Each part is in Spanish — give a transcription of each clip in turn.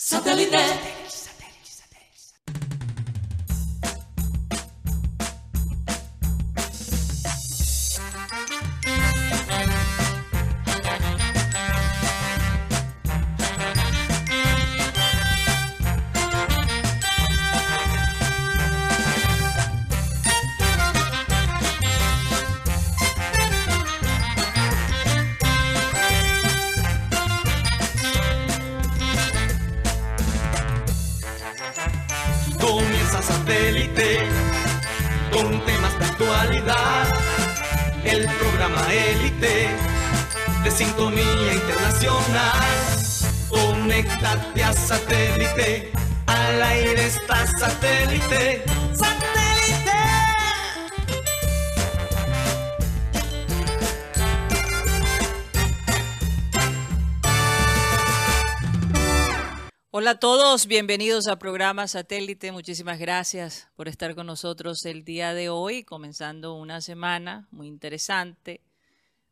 Satellite. Satélite. Al aire está satélite. ¡Satélite! Hola a todos, bienvenidos a programa Satélite. Muchísimas gracias por estar con nosotros el día de hoy, comenzando una semana muy interesante,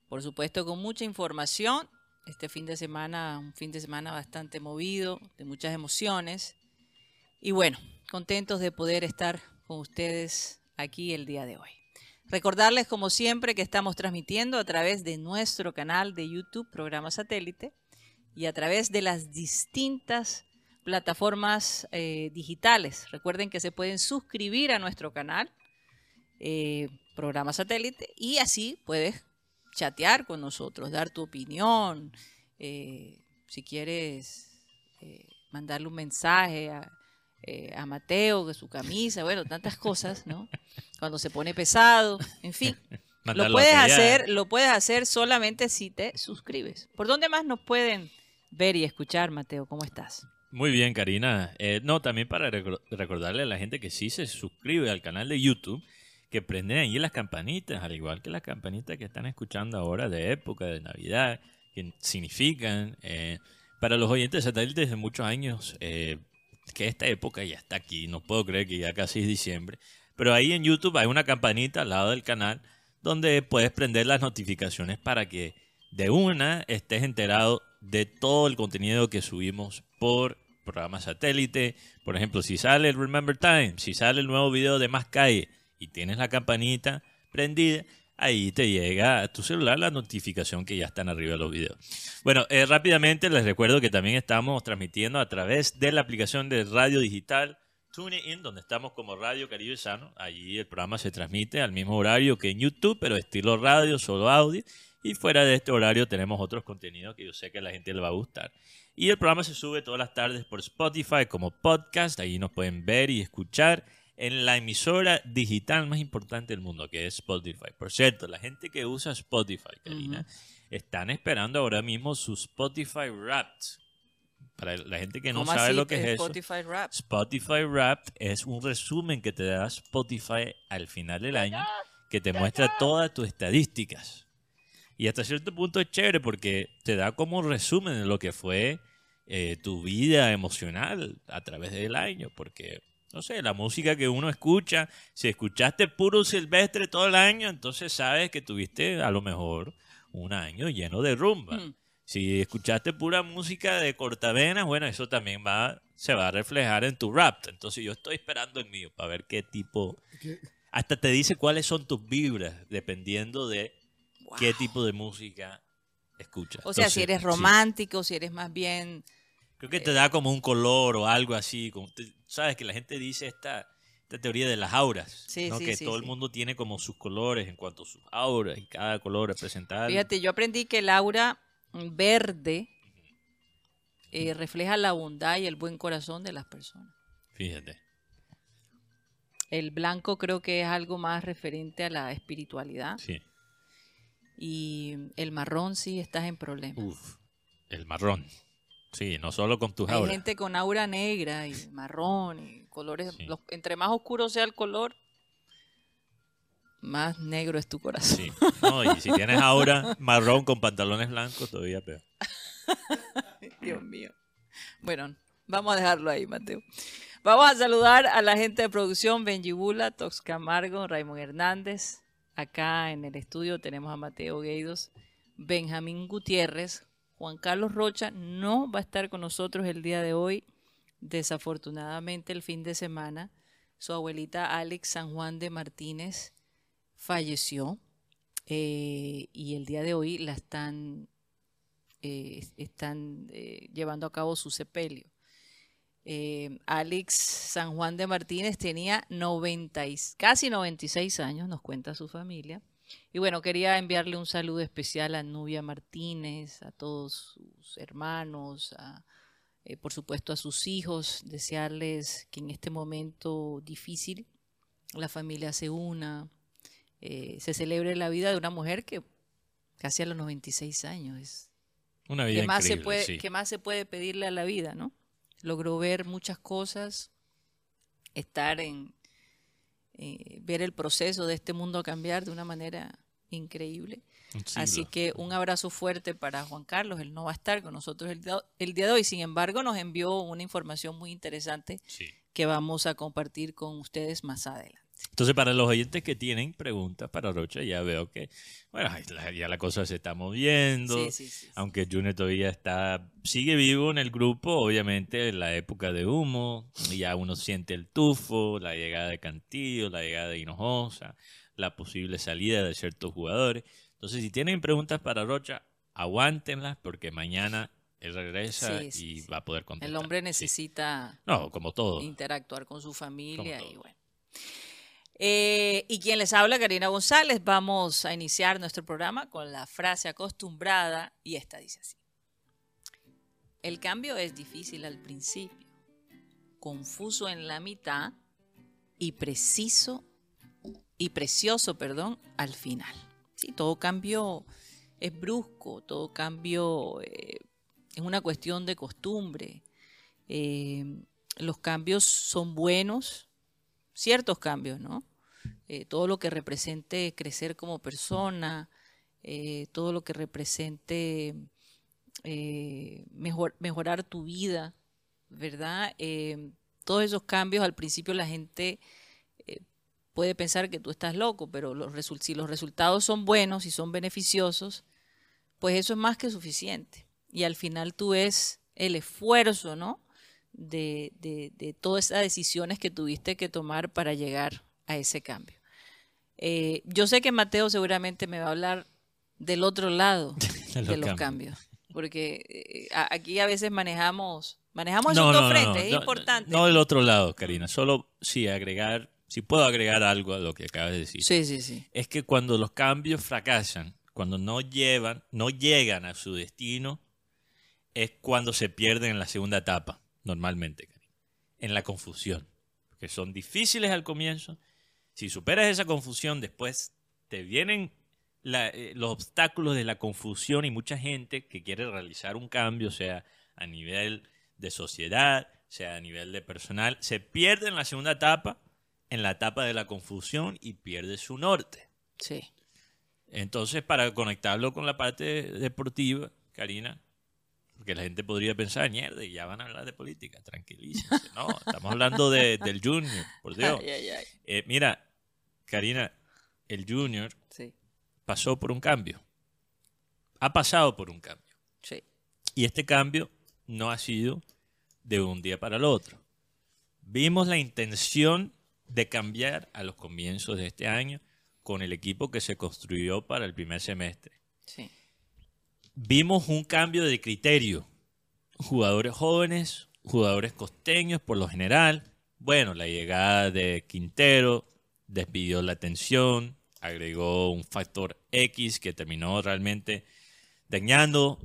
por supuesto con mucha información. Este fin de semana, un fin de semana bastante movido, de muchas emociones. Y bueno, contentos de poder estar con ustedes aquí el día de hoy. Recordarles, como siempre, que estamos transmitiendo a través de nuestro canal de YouTube, programa Satélite, y a través de las distintas plataformas eh, digitales. Recuerden que se pueden suscribir a nuestro canal, eh, programa satélite, y así puedes chatear con nosotros, dar tu opinión, eh, si quieres eh, mandarle un mensaje a, eh, a Mateo de su camisa, bueno, tantas cosas, ¿no? Cuando se pone pesado, en fin. Lo puedes hacer, lo puedes hacer solamente si te suscribes. ¿Por dónde más nos pueden ver y escuchar, Mateo? ¿Cómo estás? Muy bien, Karina. Eh, no, también para recor- recordarle a la gente que sí se suscribe al canal de YouTube, que prenden ahí las campanitas, al igual que las campanitas que están escuchando ahora de época, de Navidad, que significan, eh, para los oyentes de satélite de muchos años, eh, que esta época ya está aquí, no puedo creer que ya casi es diciembre, pero ahí en YouTube hay una campanita al lado del canal donde puedes prender las notificaciones para que de una estés enterado de todo el contenido que subimos por programa satélite. Por ejemplo, si sale el Remember Time, si sale el nuevo video de Más Calle y tienes la campanita prendida, ahí te llega a tu celular la notificación que ya están arriba de los videos. Bueno, eh, rápidamente les recuerdo que también estamos transmitiendo a través de la aplicación de radio digital TuneIn, donde estamos como Radio Caribe Sano. Allí el programa se transmite al mismo horario que en YouTube, pero estilo radio, solo audio. Y fuera de este horario tenemos otros contenidos que yo sé que a la gente le va a gustar. Y el programa se sube todas las tardes por Spotify como podcast. Ahí nos pueden ver y escuchar en la emisora digital más importante del mundo, que es Spotify. Por cierto, la gente que usa Spotify, Karina, están esperando ahora mismo su Spotify Wrapped. Para la gente que no ¿Cómo sabe lo que es eso. Spotify Rap. Spotify Wrapped es un resumen que te da Spotify al final del año que te muestra todas tus estadísticas. Y hasta cierto punto es chévere porque te da como un resumen de lo que fue eh, tu vida emocional a través del año. Porque, no sé, la música que uno escucha, si escuchaste puro silvestre todo el año, entonces sabes que tuviste a lo mejor un año lleno de rumba. Mm. Si escuchaste pura música de cortavenas, bueno, eso también va, se va a reflejar en tu rap. Entonces yo estoy esperando el mío para ver qué tipo... Hasta te dice cuáles son tus vibras, dependiendo de qué tipo de música escuchas. O sea, si eres sí, romántico, si eres más bien... creo que te da como un color o algo así. Como Sabes que la gente dice esta, esta teoría de las auras, Sí, ¿no? sí, que sí, todo el mundo tiene como sus colores en cuanto a sus auras y cada color representa algo. Fíjate, yo aprendí que el aura verde eh, refleja la bondad y el buen corazón de las personas. Fíjate. El blanco creo que es algo más referente a la espiritualidad. Sí. Y el marrón sí estás en problemas. Uf, el marrón. Sí, no solo con tus Hay auras. gente con aura negra y marrón y colores. Sí. los- entre más oscuro sea el color, más negro es tu corazón. Sí. No, y si tienes aura marrón con pantalones blancos, todavía peor. Dios mío. Bueno, vamos a dejarlo ahí, Mateo. Vamos a saludar a la gente de producción, Benji Bula, Tox Camargo, Raymond Hernández. Acá en el estudio tenemos a Mateo Gueidos, Benjamín Gutiérrez, Juan Carlos Rocha no va a estar con nosotros el día de hoy. desafortunadamente el fin de semana su abuelita Alex San Juan de Martínez falleció eh, y el día de hoy la están, eh, están eh, llevando a cabo su sepelio. Alex San Juan de Martínez tenía 90 casi 96 años, nos cuenta su familia. Y bueno, quería enviarle un saludo especial a Nubia Martínez, a todos sus hermanos, a, por supuesto a sus hijos, desearles que en este momento difícil la familia se una, eh, se celebre la vida de una mujer que casi a los 96 años es una vida ¿qué más se puede qué más se puede pedirle a la vida no logró ver muchas cosas estar en eh, ver el proceso de este mundo cambiar de una manera increíble. Así que un abrazo fuerte para Juan Carlos él no va a estar con nosotros el día, el día de hoy. Sin embargo nos envió una información muy interesante que vamos a compartir con ustedes más adelante. Entonces, para los oyentes que tienen preguntas para Rocha, ya veo que, bueno, ya la cosa se está moviendo. aunque Junior todavía está, sigue vivo en el grupo, obviamente en la época de humo, ya uno siente el tufo, la llegada de Cantillo, la llegada de Hinojosa, la posible salida de ciertos jugadores. Entonces, si tienen preguntas para Rocha, aguántenlas porque mañana él regresa y va a poder contestar. El hombre necesita no, como todo. interactuar con su familia y bueno. Eh, y quien les habla, Karina González, vamos a iniciar nuestro programa con la frase acostumbrada y esta dice así. El cambio es difícil al principio, confuso en la mitad y preciso y precioso, perdón, al final. Sí, todo cambio es brusco, todo cambio eh, es una cuestión de costumbre. Eh, los cambios son buenos, ciertos cambios, ¿no? Eh, todo lo que represente crecer como persona, todo lo que represente mejorar tu vida, ¿verdad? todos esos cambios al principio la gente puede pensar que tú estás loco, pero los si los resultados son buenos y son beneficiosos, pues eso es más que suficiente. Y al final tú ves el esfuerzo, ¿no? de, de, todas esas decisiones que tuviste que tomar para llegar a ese cambio. Eh, yo sé que Mateo seguramente me va a hablar del otro lado de los, cambios. porque eh, aquí a veces manejamos manejamos esos dos frentes, es importante. No del otro lado, Karina, solo sí agregar, si puedo agregar algo a lo que acabas de decir. Sí, sí, sí. Es que cuando los cambios fracasan, cuando no llevan, no llegan a su destino, es cuando se pierden en la segunda etapa normalmente, en la confusión, que son difíciles al comienzo. Si superas esa confusión, después te vienen eh, los obstáculos de la confusión y mucha gente que quiere realizar un cambio, sea a nivel de sociedad, sea a nivel de personal, se pierde en la segunda etapa, en la etapa de la confusión y pierde su norte. Sí. Entonces, para conectarlo con la parte deportiva, Karina, porque la gente podría pensar, mierda, ya van a hablar de política, tranquilícense. No, estamos hablando de, del Junior, por Dios. Eh, mira, Karina, el Junior pasó por un cambio. Ha pasado por un cambio. Sí. Y este cambio no ha sido de un día para el otro. Vimos la intención de cambiar a los comienzos de este año con el equipo que se construyó para el primer semestre. Sí vimos un cambio de criterio. Jugadores jóvenes, jugadores costeños por lo general. Bueno, la llegada de Quintero despidió la atención, agregó un factor X que terminó realmente dañando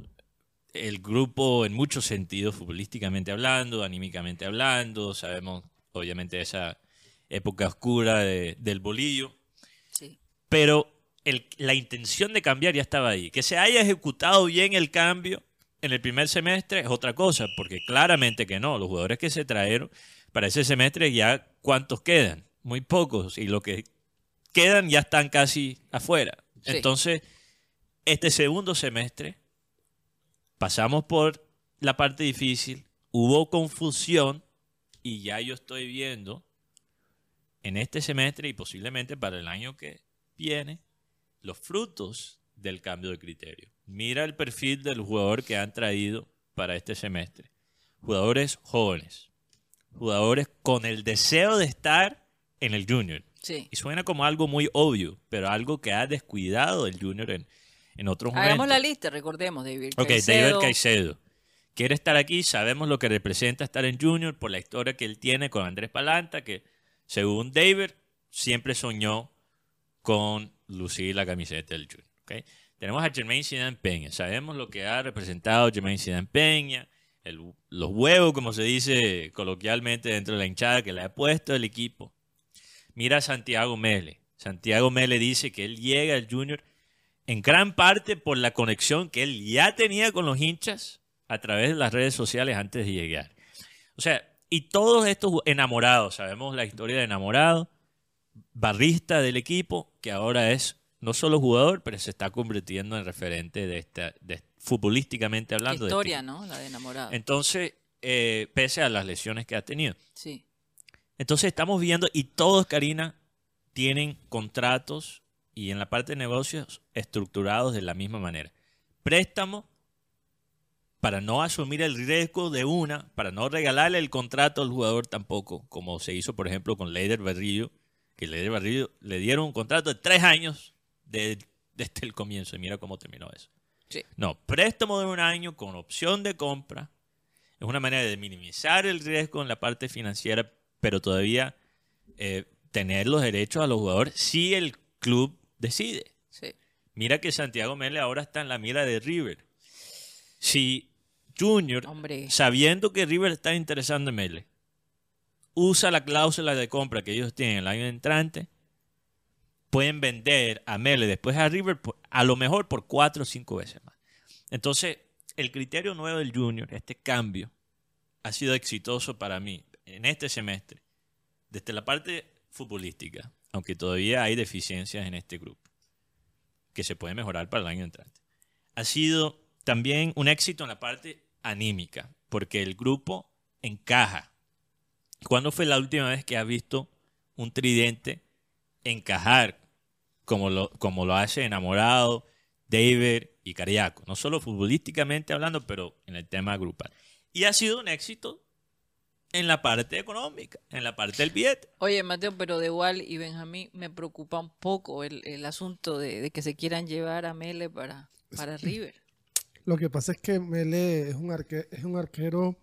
el grupo en muchos sentidos, futbolísticamente hablando, anímicamente hablando. Sabemos, obviamente, esa época oscura del bolillo. Sí. Pero la intención de cambiar ya estaba ahí. Que se haya ejecutado bien el cambio en el primer semestre es otra cosa, porque claramente que no. Los jugadores que se trajeron para ese semestre ya cuántos quedan, muy pocos, y los que quedan ya están casi afuera. Entonces, este segundo semestre pasamos por la parte difícil, hubo confusión y ya yo estoy viendo en este semestre y posiblemente para el año que viene los frutos del cambio de criterio. Mira el perfil del jugador que han traído para este semestre. Jugadores jóvenes, jugadores con el deseo de estar en el Junior. Sí. Y suena como algo muy obvio, pero algo que ha descuidado el Junior en, en otros Hagamos momentos. la lista, recordemos, David Ok, Caicedo. David Caicedo. Quiere estar aquí, sabemos lo que representa estar en Junior por la historia que él tiene con Andrés Palanta, que según David siempre soñó con lucir la camiseta del Junior. Tenemos a Jermaine Zidane Peña, sabemos lo que ha representado Jermaine Zidane Peña, los huevos, como se dice coloquialmente dentro de la hinchada que le ha puesto el equipo. Mira a Santiago Mele. Santiago Mele dice que él llega al Junior en gran parte por la conexión que él ya tenía con los hinchas a través de las redes sociales antes de llegar. O sea, y todos estos enamorados, sabemos la historia de enamorado, barrista del equipo, que ahora es no solo jugador, pero se está convirtiendo en referente de esta, de, futbolísticamente hablando. de este historia, equipo. ¿no? La de enamorado. Entonces, eh, pese a las lesiones que ha tenido. Sí. Entonces estamos viendo, y todos, Karina, tienen contratos y en la parte de negocios estructurados de la misma manera. Préstamo para no asumir el riesgo de una, para no regalarle el contrato al jugador tampoco, como se hizo, por ejemplo, con Leider Berrillo, que Leider Berrillo le dieron un contrato de tres años de- desde el comienzo, y mira cómo terminó eso. Sí. No, préstamo de un año con opción de compra. Es una manera de minimizar el riesgo en la parte financiera, pero todavía eh, tener los derechos a los jugadores si el club decide. Sí. Mira que Santiago Mele ahora está en la mira de River. Si Junior, Hombre. sabiendo que River está interesado en Mele, usa la cláusula de compra que ellos tienen el año entrante, pueden vender a Mele después a River por- a lo mejor por cuatro o cinco veces más. Entonces, el criterio nuevo del Junior, este cambio, ha sido exitoso para mí en este semestre, desde la parte futbolística, aunque todavía hay deficiencias en este grupo, que se puede mejorar para el año entrante. Ha sido también un éxito en la parte anímica, porque el grupo encaja. ¿Cuándo fue la última vez que has visto un tridente encajar como lo, como lo hace enamorado David y Cariaco? No solo futbolísticamente hablando, pero en el tema grupal. Y ha sido un éxito en la parte económica, en la parte del billete. Oye, Mateo, pero de igual y Benjamín me preocupa un poco el, el asunto de, de que se quieran llevar a Mele para, para River. Lo que pasa es que Mele es un, arque- es un arquero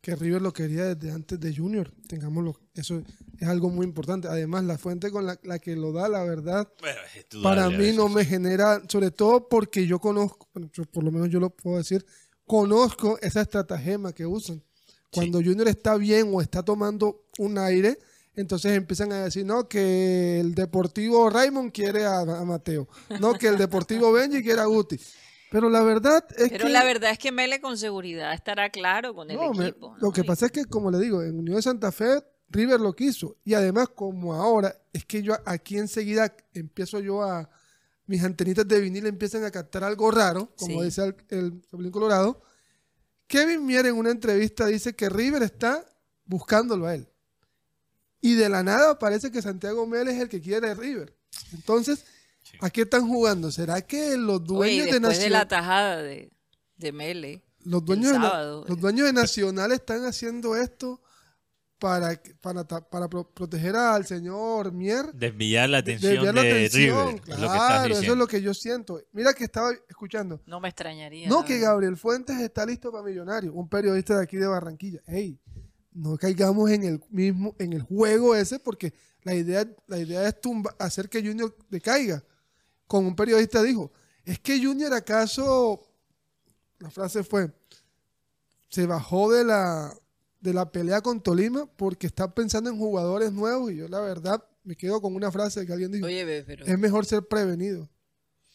que River lo quería desde antes de Junior. Tengámoslo, eso es algo muy importante. Además, la fuente con la, la que lo da, la verdad, Bueno, para mí no me genera, sobre todo porque yo conozco, yo- por lo menos yo lo puedo decir, conozco esa estratagema que usan. Cuando Junior está bien o está tomando un aire, entonces empiezan a decir, no, que el Deportivo Raymond quiere a, a Mateo, no, que el Deportivo Benji quiere a Guti. Pero la verdad es Pero que... la verdad es que Mele con seguridad estará claro con el No, me- equipo. lo ¿no? que pasa es que, como le digo, en Unión de Santa Fe, River lo quiso. Y además, como ahora, es que yo aquí enseguida empiezo yo a. Mis antenitas de vinil empiezan a captar algo raro, como Sí. dice el, el Colorado. Kevin Mier en una entrevista dice que River está buscándolo a él. Y de la nada parece que Santiago Mel es el que quiere a River. Entonces, ¿a qué están jugando? ¿Será que los Oye, dueños de después de Nacional... la tajada de, de Mele. Los dueños, de, Na- sábado, los eh. dueños de Nacional están haciendo esto para, para, para pro- proteger al señor Mier. Desviar la atención desviar la de atención. River. es Claro, eso es lo que yo siento. Mira que estaba escuchando. No me extrañaría. No, que. Gabriel Fuentes está listo para Millonario, un periodista de aquí de Barranquilla. Ey, no caigamos en el mismo, en el juego ese, porque la idea, la idea es tumba, hacer que Junior decaiga. Como un periodista dijo, es que Junior acaso, la frase fue, se bajó de la, de la pelea con Tolima porque está pensando en jugadores nuevos y yo la verdad me quedo con una frase que alguien dijo, Oye, pero. es mejor ser prevenido.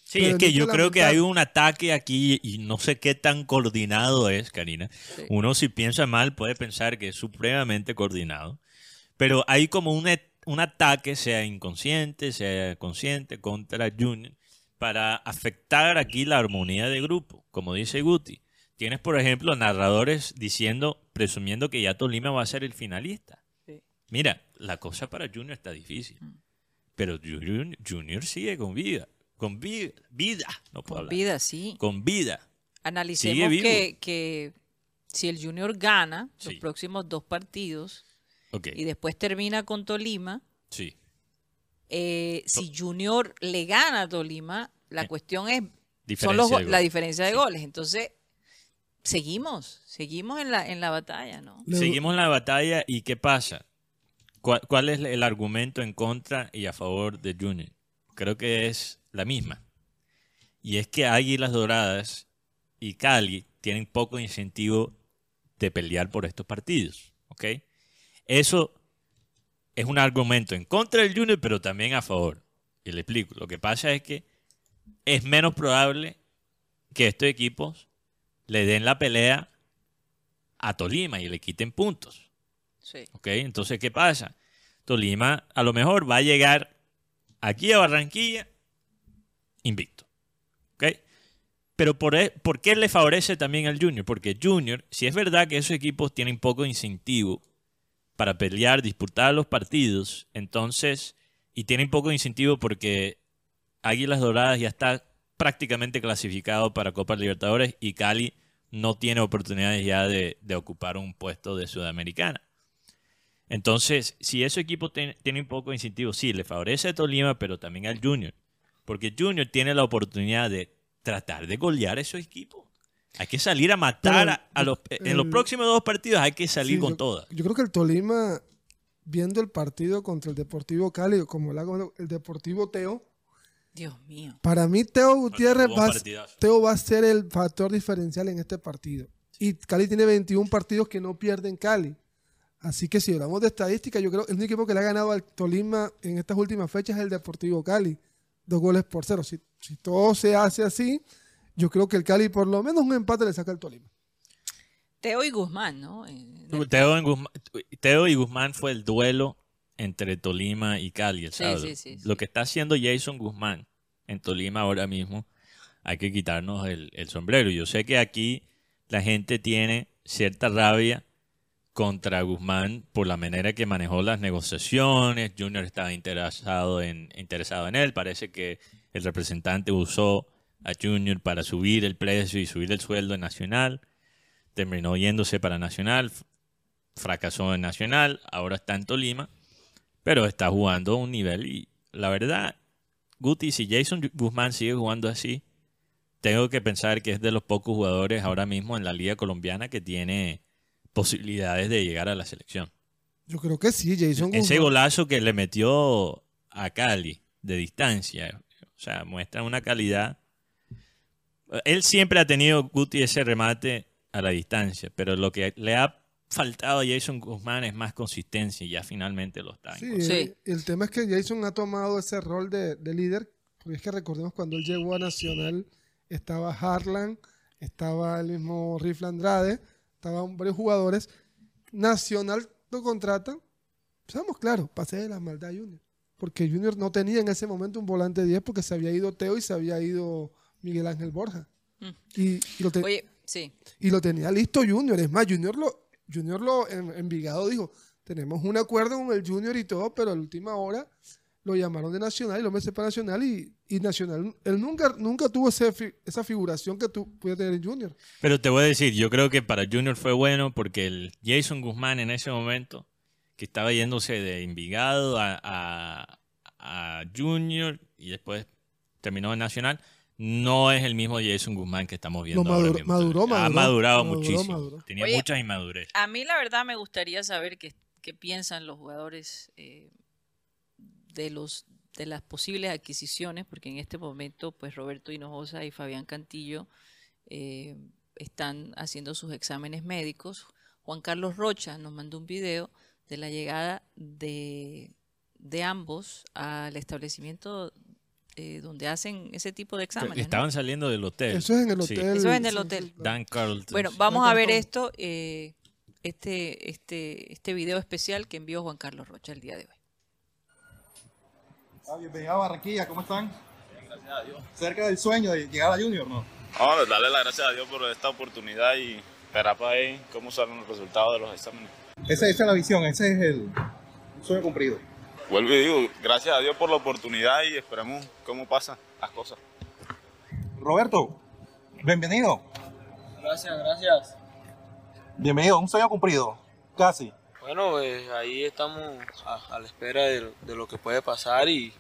Sí, Pero es que yo creo que hay un ataque aquí y no sé qué tan coordinado es, Karina. Sí. Uno si piensa mal puede pensar que es supremamente coordinado, pero hay como un, et- un ataque, sea inconsciente, sea consciente, contra Junior para afectar aquí la armonía de grupo, como dice Guti. Tienes, por ejemplo, narradores diciendo, presumiendo que ya Tolima va a ser el finalista. Sí. Mira, la cosa para Junior está difícil, pero Junior, Junior sigue con vida, con vida, vida, no puedo Con hablar. vida, sí. con vida. Analicemos que, que si el Junior gana los próximos dos partidos, Y después termina con Tolima, sí. eh, si Junior le gana a Tolima, la Eh, cuestión es son los la diferencia de Sí. goles. Entonces, seguimos, seguimos en la, en la batalla, ¿no? Seguimos la batalla y ¿qué pasa? ¿Cuál, cuál es el argumento en contra y a favor de Junior? Creo que es la misma. Y es que Águilas Doradas y Cali tienen poco incentivo de pelear por estos partidos. ¿ok? Eso es un argumento en contra del Junior, pero también a favor. Y le explico. Lo que pasa es que es menos probable que estos equipos le den la pelea a Tolima y le quiten puntos. Sí. ¿ok? Entonces, ¿qué pasa? Tolima a lo mejor va a llegar aquí a Barranquilla invicto. ¿ok? Pero por, e- ¿por qué le favorece también al Junior? Porque Junior, si es verdad que esos equipos tienen poco incentivo para pelear, disputar los partidos, entonces, y tienen poco incentivo porque Águilas Doradas ya está prácticamente clasificado para Copa Libertadores y Cali no tiene oportunidades ya de, de ocupar un puesto de Sudamericana. Entonces, si ese equipo tiene, tiene un poco de incentivo, sí, le favorece a Tolima, pero también al Junior. Porque Junior tiene la oportunidad de tratar de golear a esos equipos. Hay que salir a matar Pero, a, a los, en los el- próximos dos partidos, hay que salir Sí, con yo- todas. Yo creo que el Tolima, viendo el partido contra el Deportivo Cali, como el, el Deportivo Teo, Dios mío. para mí Teo Gutiérrez va. Teo va a ser el factor diferencial en este partido. Y Cali tiene 21 partidos que no pierden Cali. Así que si hablamos de estadística, yo creo que el único equipo que le ha ganado al Tolima en estas últimas fechas es el Deportivo Cali. Dos goles por cero. Si, si todo se hace así, yo creo que el Cali por lo menos un empate le saca al Tolima. Teo y Guzmán, ¿no? El- Teo, en Guzmán- Teo y Guzmán fue el duelo entre Tolima y Cali el Sí, sábado. sí, sí, sí. Lo que está haciendo Jason Guzmán en Tolima ahora mismo, hay que quitarnos el, el sombrero. Yo sé que aquí la gente tiene cierta rabia contra Guzmán por la manera que manejó las negociaciones. Junior estaba interesado en, interesado en él. Parece que el representante usó a Junior para subir el precio y subir el sueldo en Nacional. Terminó yéndose para Nacional. Fracasó en Nacional. Ahora está en Tolima. Pero está jugando a un nivel. Y la verdad, Guti, si Jason Guzmán sigue jugando así, tengo que pensar que es de los pocos jugadores ahora mismo en la liga colombiana que tiene posibilidades de llegar a la selección. Yo creo que sí, Jason Ese Guzmán. golazo que le metió a Cali de distancia, o sea, muestra una calidad. Él siempre ha tenido Guti ese remate a la distancia, pero lo que le ha faltado a Jason Guzmán es más consistencia y ya finalmente lo está. Sí. El, tema es que Jason ha tomado ese rol de, de líder, porque es que recordemos cuando él llegó a Nacional, estaba Harlan, estaba el mismo Rifle Andrade, estaban varios jugadores. Nacional lo contrata, seamos claros, pase de la maldad Junior, porque Junior no tenía en ese momento un volante 10 porque se había ido Teo y se había ido Miguel Ángel Borja. Mm. Y, y lo Oye, sí. y lo tenía listo Junior. Es más, Junior lo, Junior lo en Envigado dijo, tenemos un acuerdo con el Junior y todo, pero a la última hora lo llamaron de Nacional y lo metió para Nacional y, y Nacional, él nunca, nunca tuvo ese esa figuración que tú puedes tener en Junior. Pero te voy a decir, yo creo que para Junior fue bueno porque el Jason Guzmán en ese momento, que estaba yéndose de Envigado a, a, a Junior y después terminó en Nacional, no es el mismo Jason Guzmán que estamos viendo No, ahora maduró- mismo. maduró, ha madurado maduró, muchísimo. maduró. Tenía Oye, mucha inmadurez. A mí la verdad me gustaría saber qué, qué piensan los jugadores eh, de los de las posibles adquisiciones, porque en este momento pues Roberto Hinojosa y Fabián Cantillo eh, están haciendo sus exámenes médicos. Juan Carlos Rocha nos mandó un video de la llegada de, de ambos al establecimiento eh, donde hacen ese tipo de exámenes. ¿no? Estaban saliendo del hotel. Eso es en el Sí. hotel. Eso es en el hotel. Dan Carlton. Bueno, vamos a ver esto, eh, este, este, este video especial que envió Juan Carlos Rocha el día de hoy. Ah, bienvenido a Barranquilla, ¿cómo están? Gracias a Dios. Cerca del sueño de llegar a Junior, ¿no? Vamos a darle las gracias a Dios por esta oportunidad y esperar para ver cómo salen los resultados de los exámenes. Esa, esa es la visión, ese es el sueño cumplido. Vuelvo y digo, gracias a Dios por la oportunidad y esperemos cómo pasan las cosas. Roberto, bienvenido. Gracias, gracias. Bienvenido, un sueño cumplido, casi. Bueno, pues ahí estamos a, a la espera de, de lo que puede pasar y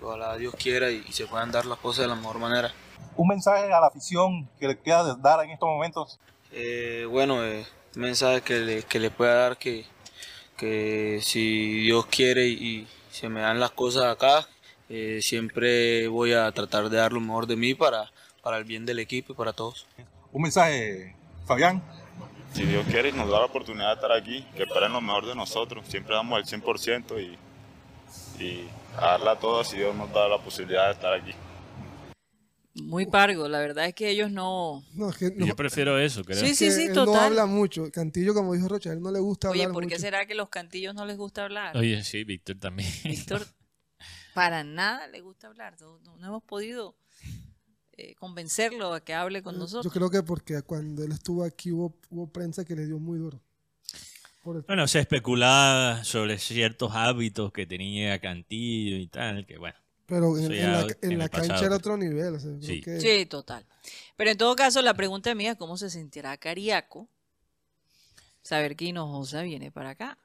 ojalá Dios quiera y, y se puedan dar las cosas de la mejor manera. Un mensaje a la afición que le queda de dar en estos momentos. Eh, bueno, eh, un mensaje que le, que le pueda dar que, que si Dios quiere y, se me dan las cosas acá, eh, siempre voy a tratar de dar lo mejor de mí para, para el bien del equipo y para todos. Un mensaje, Fabián. Si Dios quiere y nos da la oportunidad de estar aquí, que esperen lo mejor de nosotros. Siempre damos el 100% y, y a darla todo si Dios nos da la posibilidad de estar aquí. Muy pargo, la verdad es que ellos no... No, es que no- Yo prefiero eso, creo. Sí, sí, que sí, él no habla mucho. Cantillo, como dijo Rocha, a él no le gusta Oye, hablar ¿por qué mucho. será que los cantillos no les gusta hablar? Oye, sí, Víctor también. Víctor, para nada le gusta hablar. No, no- no hemos podido eh, convencerlo a que hable con Yo nosotros. creo que porque cuando él estuvo aquí hubo, hubo prensa que le dio muy duro. Bueno, se especulaba sobre ciertos hábitos que tenía Cantillo y tal, que bueno. Pero en, la, en en el la cancha era otro nivel. o sea, creo Sí. que- Sí, total. Pero en todo caso, la pregunta mía es cómo se sentirá Cariaco saber que Hinojosa viene para acá.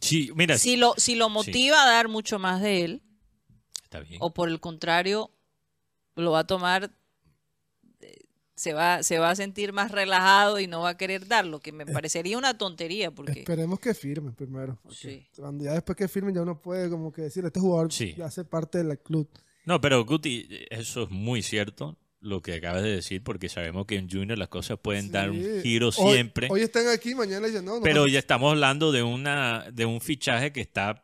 Sí, mira, Si lo, si lo motiva a dar mucho más de él, está bien. o por el contrario, lo va a tomar, se va, se va a sentir más relajado y no va a querer dar, lo que me parecería una tontería, porque Esperemos que firmen primero. Sí. Cuando ya después que firmen ya uno puede como que decir, este jugador Sí. ya hace parte del club. No, pero Guti, eso es muy cierto lo que acabas de decir, porque sabemos que en Junior las cosas pueden dar un giro Hoy- siempre. Hoy, están aquí, mañana dicen, no, no. Pero ya estamos hablando de una de un fichaje que está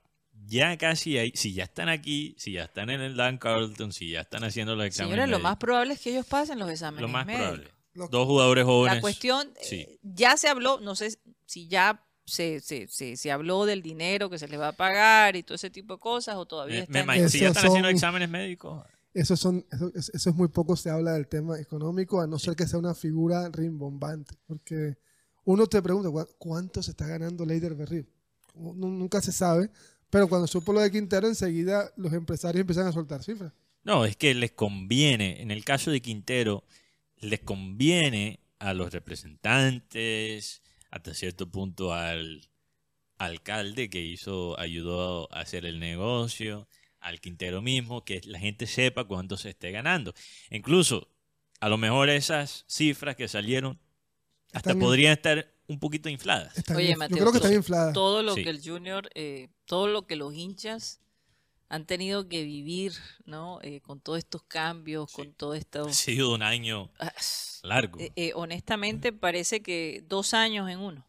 ya casi ahí. Si ya están aquí, si ya están en el Dan Carlton, si ya están haciendo los exámenes. señores, lo más probable es que ellos pasen los exámenes lo más médicos. probable. Dos jugadores jóvenes. La cuestión, sí. eh, ya se habló, no sé si ya se, se, se, se habló del dinero que se les va a pagar y todo ese tipo de cosas, o todavía Me- está me imagino- si ya están haciendo exámenes médicos. Eso, son, eso, es- eso es muy poco se habla del tema económico, a no ser que sea una figura rimbombante. Porque uno te pregunta, "¿Cuá- ¿cuánto se está ganando Leider Berrío? Nu- Nunca se sabe, pero cuando supo lo de Quintero, enseguida los empresarios empiezan a soltar cifras. No, es que les conviene, en el caso de Quintero, les conviene a los representantes, hasta cierto punto al alcalde que hizo, ayudó a hacer el negocio, al Quintero mismo, que la gente sepa cuánto se esté ganando. Incluso, a lo mejor esas cifras que salieron hasta Están podrían estar un poquito infladas. Oye, Mateo, yo creo que todo- están infladas. todo lo Sí. que el Junior, eh, todo lo que los hinchas han tenido que vivir, ¿no? Eh, con todos estos cambios, con todo esto... Ha sido un año Ah, largo. eh, eh, honestamente parece que dos años en uno.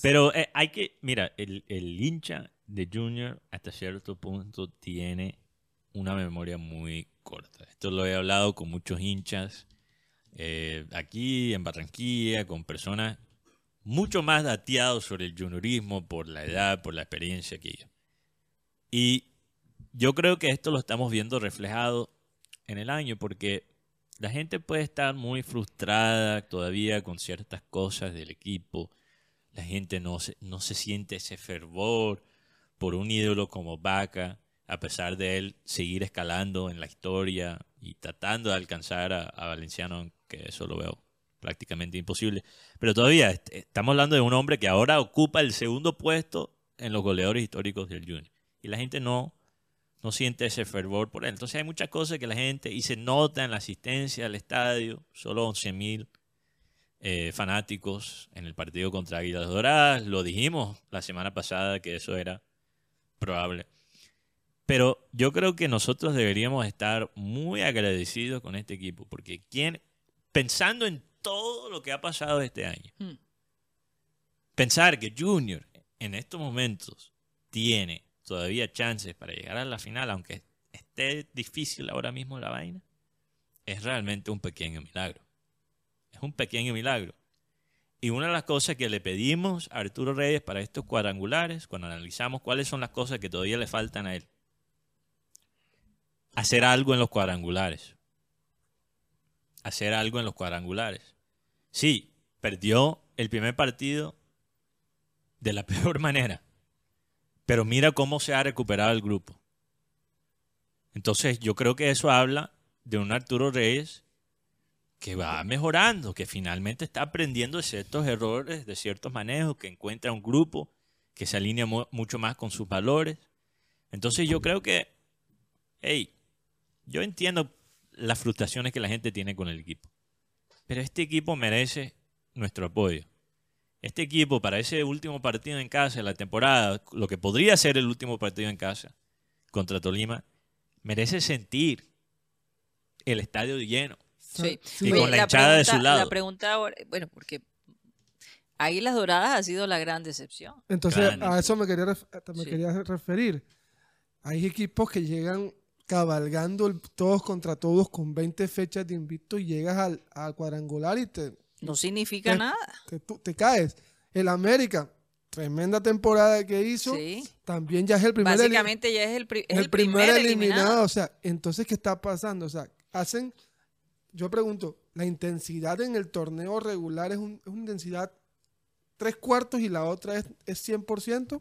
Pero eh, hay que, mira, el, el hincha de Junior hasta cierto punto tiene una memoria muy corta. Esto lo he hablado con muchos hinchas eh, aquí en Barranquilla, con personas mucho más dateados sobre el juniorismo por la edad, por la experiencia que yo. Y yo creo que esto lo estamos viendo reflejado en el año porque la gente puede estar muy frustrada todavía con ciertas cosas del equipo. La gente no se, no se siente ese fervor por un ídolo como Vaca, a pesar de él seguir escalando en la historia y tratando de alcanzar a, a Valenciano, que eso lo veo prácticamente imposible. Pero todavía est- estamos hablando de un hombre que ahora ocupa el segundo puesto en los goleadores históricos del Junior. Y la gente no, no siente ese fervor por él. Entonces hay muchas cosas que la gente, y se nota en la asistencia al estadio, solo 11 mil eh, fanáticos en el partido contra Águilas Doradas. Lo dijimos la semana pasada que eso era probable. Pero yo creo que nosotros deberíamos estar muy agradecidos con este equipo, porque quien, pensando en todo lo que ha pasado este año, Hmm. pensar que Junior en estos momentos tiene todavía chances para llegar a la final, aunque esté difícil ahora mismo la vaina, es realmente un pequeño milagro. Es un pequeño milagro. Y una de las cosas que le pedimos a Arturo Reyes para estos cuadrangulares, cuando analizamos cuáles son las cosas que todavía le faltan a él, hacer algo en los cuadrangulares. Hacer algo en los cuadrangulares. Sí, perdió el primer partido de la peor manera. Pero mira cómo se ha recuperado el grupo. Entonces yo creo que eso habla de un Arturo Reyes que va mejorando, que finalmente está aprendiendo de ciertos errores, de ciertos manejos, que encuentra un grupo que se alinea mu- mucho más con sus valores. Entonces yo creo que, hey, yo entiendo las frustraciones que la gente tiene con el equipo, pero este equipo merece nuestro apoyo. Este equipo para ese último partido en casa de la temporada, lo que podría ser el último partido en casa contra Tolima, merece sentir el estadio lleno. Sí. Y con la hinchada de su lado. La pregunta ahora, bueno, porque Águilas Doradas ha sido la gran decepción. Entonces, a eso me quería, ref- me Sí. quería referir. Hay equipos que llegan cabalgando el- todos contra todos con 20 fechas de invicto y llegas al, al cuadrangular y te, No significa nada. te, caes. El América, tremenda temporada que hizo, Sí. también ya es el primer, Básicamente ya es el, pri- primer, eliminado. eliminado. O sea, entonces, ¿qué está pasando? O sea, hacen, yo pregunto, la intensidad en el torneo regular es, un- es una intensidad tres cuartos y la otra es, es 100%,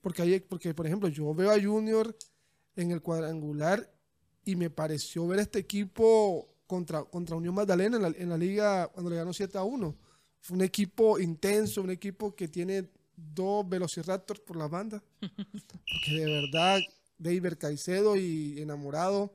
porque, hay, porque, por ejemplo, yo veo a Junior en el cuadrangular y me pareció ver este equipo contra, contra Unión Magdalena en la, en la liga cuando le ganó 7 a 1. Fue un equipo intenso, un equipo que tiene dos velociraptors por las bandas. Porque de verdad, David Caicedo y enamorado.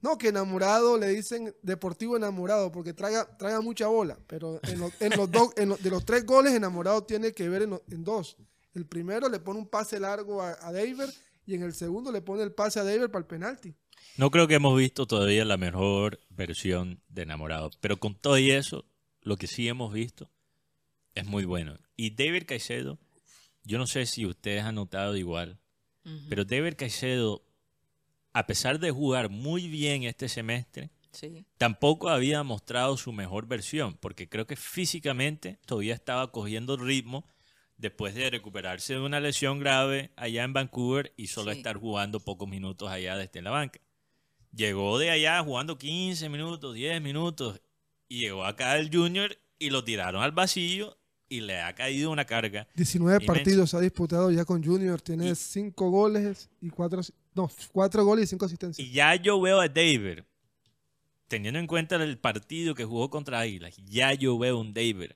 No, que enamorado le dicen deportivo enamorado porque traga, traga mucha bola. Pero en, los- en los dos, en los- de los tres goles, enamorado tiene que ver en, lo- en dos. El primero le pone un pase largo a, a David y en el segundo le pone el pase a David para el penalti. No creo que hemos visto todavía la mejor versión de Enamorado, pero con todo y eso, lo que sí hemos visto es muy bueno. Y David Caicedo, yo no sé si ustedes han notado igual, pero David Caicedo, a pesar de jugar muy bien este semestre, Sí. tampoco había mostrado su mejor versión, porque creo que físicamente todavía estaba cogiendo ritmo después de recuperarse de una lesión grave allá en Vancouver y solo Sí. estar jugando pocos minutos allá desde la banca. Llegó de allá jugando 15 minutos, 10 minutos, y llegó acá el Junior y lo tiraron al vacío y le ha caído una carga. 19 Inmenso. partidos ha disputado ya con Junior. Tiene Y- 5 goles y 4 no, cuatro goles y 5 asistencias. Y ya yo veo a David, teniendo en cuenta el partido que jugó contra Águilas, ya yo veo un David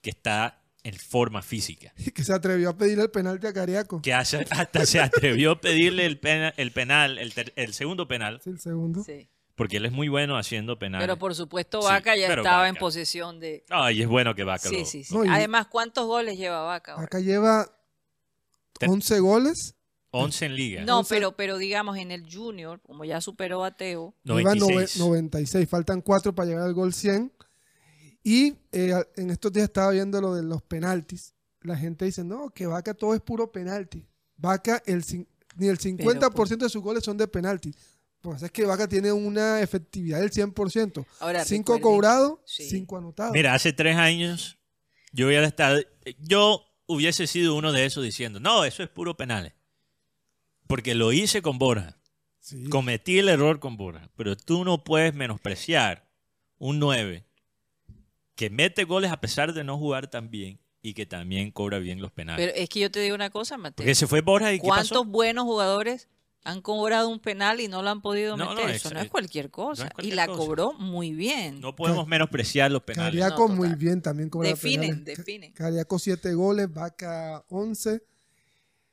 que está en forma física. que se atrevió a pedirle el penalti a Cariaco. Que hasta se atrevió a pedirle el, pena- el penal, el, ter- el segundo penal, Es el segundo. Sí. porque él es muy bueno haciendo penales. Pero por supuesto Sí, Vaca ya estaba en Vaca. posesión de... Ay, es bueno que Vaca Sí, lo- sí, sí. No, y- Además, ¿cuántos goles lleva Vaca? ahora? Acá lleva Te- 11 goles. 11 en liga. No, pero, pero digamos en el Junior, como ya superó a Teo, Lleva nove- 96. 96. Faltan 4 para llegar al gol 100. Y eh, en estos días estaba viendo lo de los penaltis. La gente dice, no, que Vaca todo es puro penalti. Vaca, el, cin- ni el 50% de sus goles son de penalti. Pues es que Vaca tiene una efectividad del 100%. Ahora, 5 recuerden- cobrados, Sí. 5 anotados. Mira, hace tres años yo hubiera estado, yo hubiese sido uno de esos diciendo, no, eso es puro penales. Porque lo hice con Borja. Sí. Cometí el error con Borja. Pero tú no puedes menospreciar un 9 que mete goles a pesar de no jugar tan bien y que también cobra bien los penales. pero es que yo te digo una cosa, Mateo. Porque se fue Borja y ¿qué ¿Cuántos pasó? buenos jugadores han cobrado un penal y no lo han podido No, no, meter? es- Eso no es cualquier cosa. y cualquier la cosa. cobró muy bien. No podemos menospreciar los penales. Cariaco No, muy bien también cobra definen, penales. definen. Cariaco 7 goles, Vaca 11.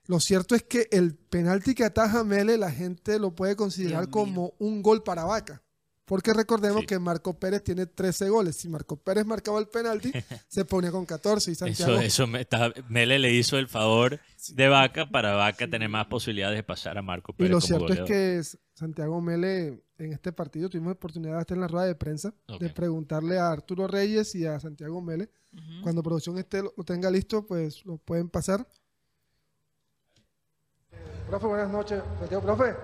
Lo cierto es que el penalti que ataja Mele la gente lo puede considerar Dios como un gol para Vaca. Porque recordemos Sí. que Marco Pérez tiene 13 goles. Si Marco Pérez marcaba el penalti, se ponía con 14 y Santiago. Eso, eso me está- Mele le hizo el favor de Vaca para Vaca tener más posibilidades de pasar a Marco y Pérez lo como cierto es que Santiago Mele en este partido tuvimos oportunidad de estar en la rueda de prensa de preguntarle a Arturo Reyes y a Santiago Mele. Cuando producción esté, lo tenga listo, pues lo pueden pasar. Profe, buenas noches. Santiago, profe,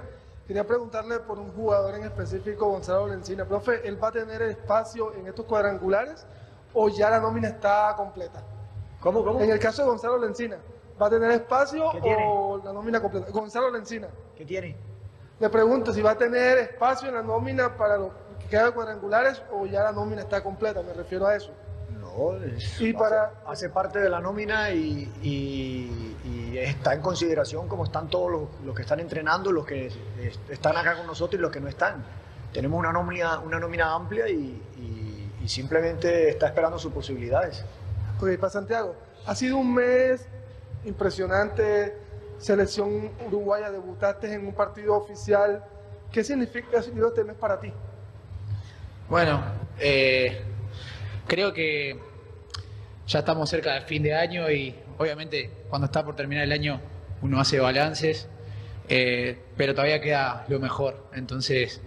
quería preguntarle por un jugador en específico, Gonzalo Lencina. Profe, ¿él va a tener espacio en estos cuadrangulares o ya la nómina está completa? ¿Cómo, cómo? En el caso de Gonzalo Lencina, ¿va a tener espacio o la nómina completa? Gonzalo Lencina. ¿Qué tiene? Le pregunto si va a tener espacio en la nómina para los que quedan cuadrangulares o ya la nómina está completa, me refiero a eso. Y hace, para- hace parte de la nómina y, y- y está en consideración como están todos los, los que están entrenando, los que es- están acá con nosotros y los que no están. Tenemos una nómina, una nómina amplia y, y- y simplemente está esperando sus posibilidades. Ok, para Santiago, ha sido un mes impresionante, selección uruguaya, debutaste en un partido oficial. ¿Qué significa ha sido este mes para ti? Bueno, eh, creo que ya estamos cerca del fin de año y obviamente cuando está por terminar el año uno hace balances, eh, pero todavía queda lo mejor. Entonces,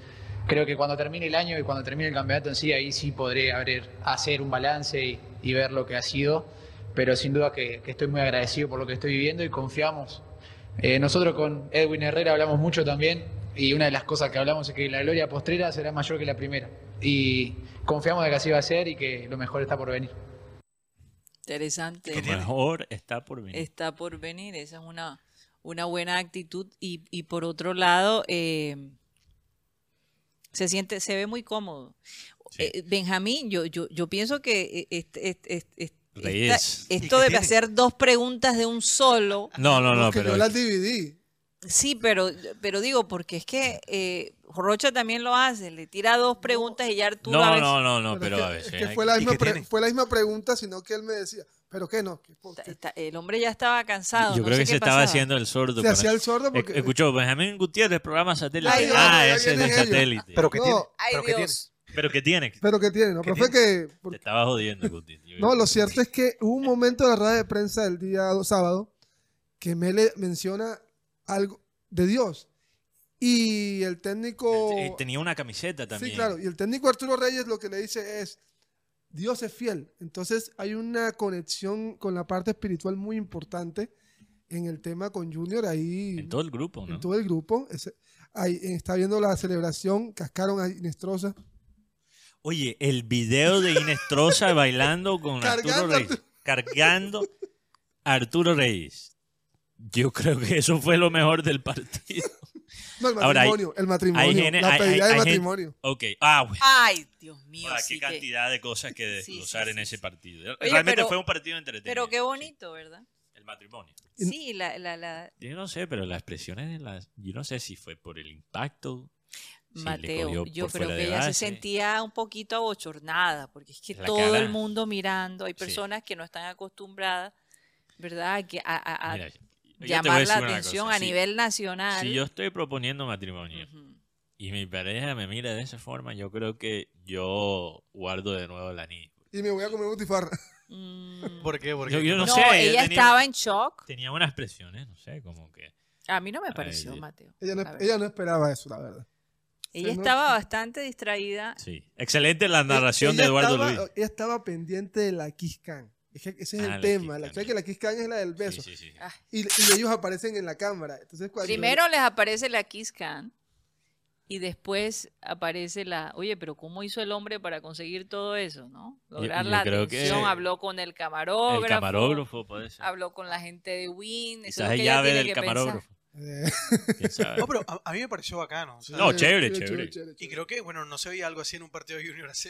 creo que cuando termine el año y cuando termine el campeonato en sí, ahí sí podré abrir, hacer un balance y, y ver lo que ha sido. Pero sin duda que, que estoy muy agradecido por lo que estoy viviendo y confiamos. Eh, nosotros con Edwin Herrera hablamos mucho también y una de las cosas que hablamos es que la gloria postrera será mayor que la primera. Y confiamos de que así va a ser y que lo mejor está por venir. Interesante. Lo mejor está por venir. Está por venir, esa es una, una buena actitud. Y, y por otro lado, eh, se siente, se ve muy cómodo. Eh, Benjamín, yo, yo, yo pienso que este- este- este- esta- esto debe hacer dos preguntas de un solo. No, no, no, Porque pero yo las dividí. Sí, pero, pero digo, porque es que eh, Rocha también lo hace, le tira dos preguntas y ya Arturo a no, veces- no, no, no, Pero pero a es que, veces es que hay fue, que- la ¿Y misma qué pre- tiene? fue la misma pregunta, sino que él me decía, ¿pero qué no? ¿Qué- por qué? Está- el hombre ya estaba cansado. Yo no creo sé que qué se estaba haciendo el sordo. Se hacía el sordo porque- Esc- Escuchó, Benjamín Gutiérrez, programa satélite. Ay, ah, ese es ellos. satélite. Pero ¿qué No. tiene? Ay, ¿Pero qué tiene? Dios. Pero ¿qué tiene? ¿Pero qué tiene? No, ¿Qué pero fue que... Te estaba jodiendo, Guti. Yo- No, lo cierto es que hubo un momento de la rueda de prensa del día sábado que Mele menciona algo de Dios. Y el técnico... Tenía una camiseta también. Sí, claro. Y el técnico Arturo Reyes lo que le dice es, Dios es fiel. Entonces hay una conexión con la parte espiritual muy importante en el tema con Junior ahí. En todo el grupo, ¿no? en todo el grupo. Ahí está viendo la celebración, cascaron a Inestrosa. Oye, el video de Inestrosa bailando con Arturo Reyes. Cargando a Arturo Reyes. Yo creo que eso fue lo mejor del partido. No, el Ahora, hay- matrimonio, el matrimonio, hay gente- la pedida hay- de hay matrimonio. Ok. Ah, bueno. Ay, Dios mío. Sí qué que- cantidad de cosas que desglosar sí, en sí, ese sí. partido. Oye, Realmente pero- fue un partido entretenido. Pero qué sí. bonito, ¿verdad? El matrimonio. Sí, la, la, la- Yo no sé, pero las expresiones de las. Yo no sé si fue por el impacto. Mateo, yo creo que ella se sentía un poquito abochornada, porque es que La todo cara. el mundo mirando, hay Sí. personas que no están acostumbradas, ¿verdad? Que a, a- a Mira, llamar la atención cosa, a si- nivel nacional. Si yo estoy proponiendo matrimonio Ujú. y mi pareja me mira de esa forma, yo creo que yo guardo de nuevo el anillo. Y me voy a comer butifarra. Mm. ¿Por qué? ¿Por Yo- qué? yo No, no sé, ella tenía- estaba en shock. Tenía unas expresiones, no sé, como que. A mí no me pareció, Dios. Mateo. Ella no, ella no esperaba eso, la verdad. Ella estaba bastante distraída. Sí. Excelente la narración Ella de Eduardo estaba- Luis. Ella estaba pendiente de la Kiss Cam. Es que ese es Ah, la el tema. Kiss La, Cam. ¿sabes que la Kiss Cam es la del Sí, beso. sí, sí. Ah, Y, y ellos aparecen en la cámara. Entonces, cuando- Primero les aparece la Kiss Cam y después aparece la, oye, pero ¿cómo hizo el hombre para conseguir todo eso, no? Lograr yo la creo que- atención, habló con el camarógrafo, El camarógrafo puede ser. habló con la gente de Win, eso es que es llave tiene del que camarógrafo. Eh. No, pero a, a mí me pareció bacano. o sea, No, sí, chévere, sí, chévere. Y creo que, bueno, no se veía algo así en un partido de Junior AC.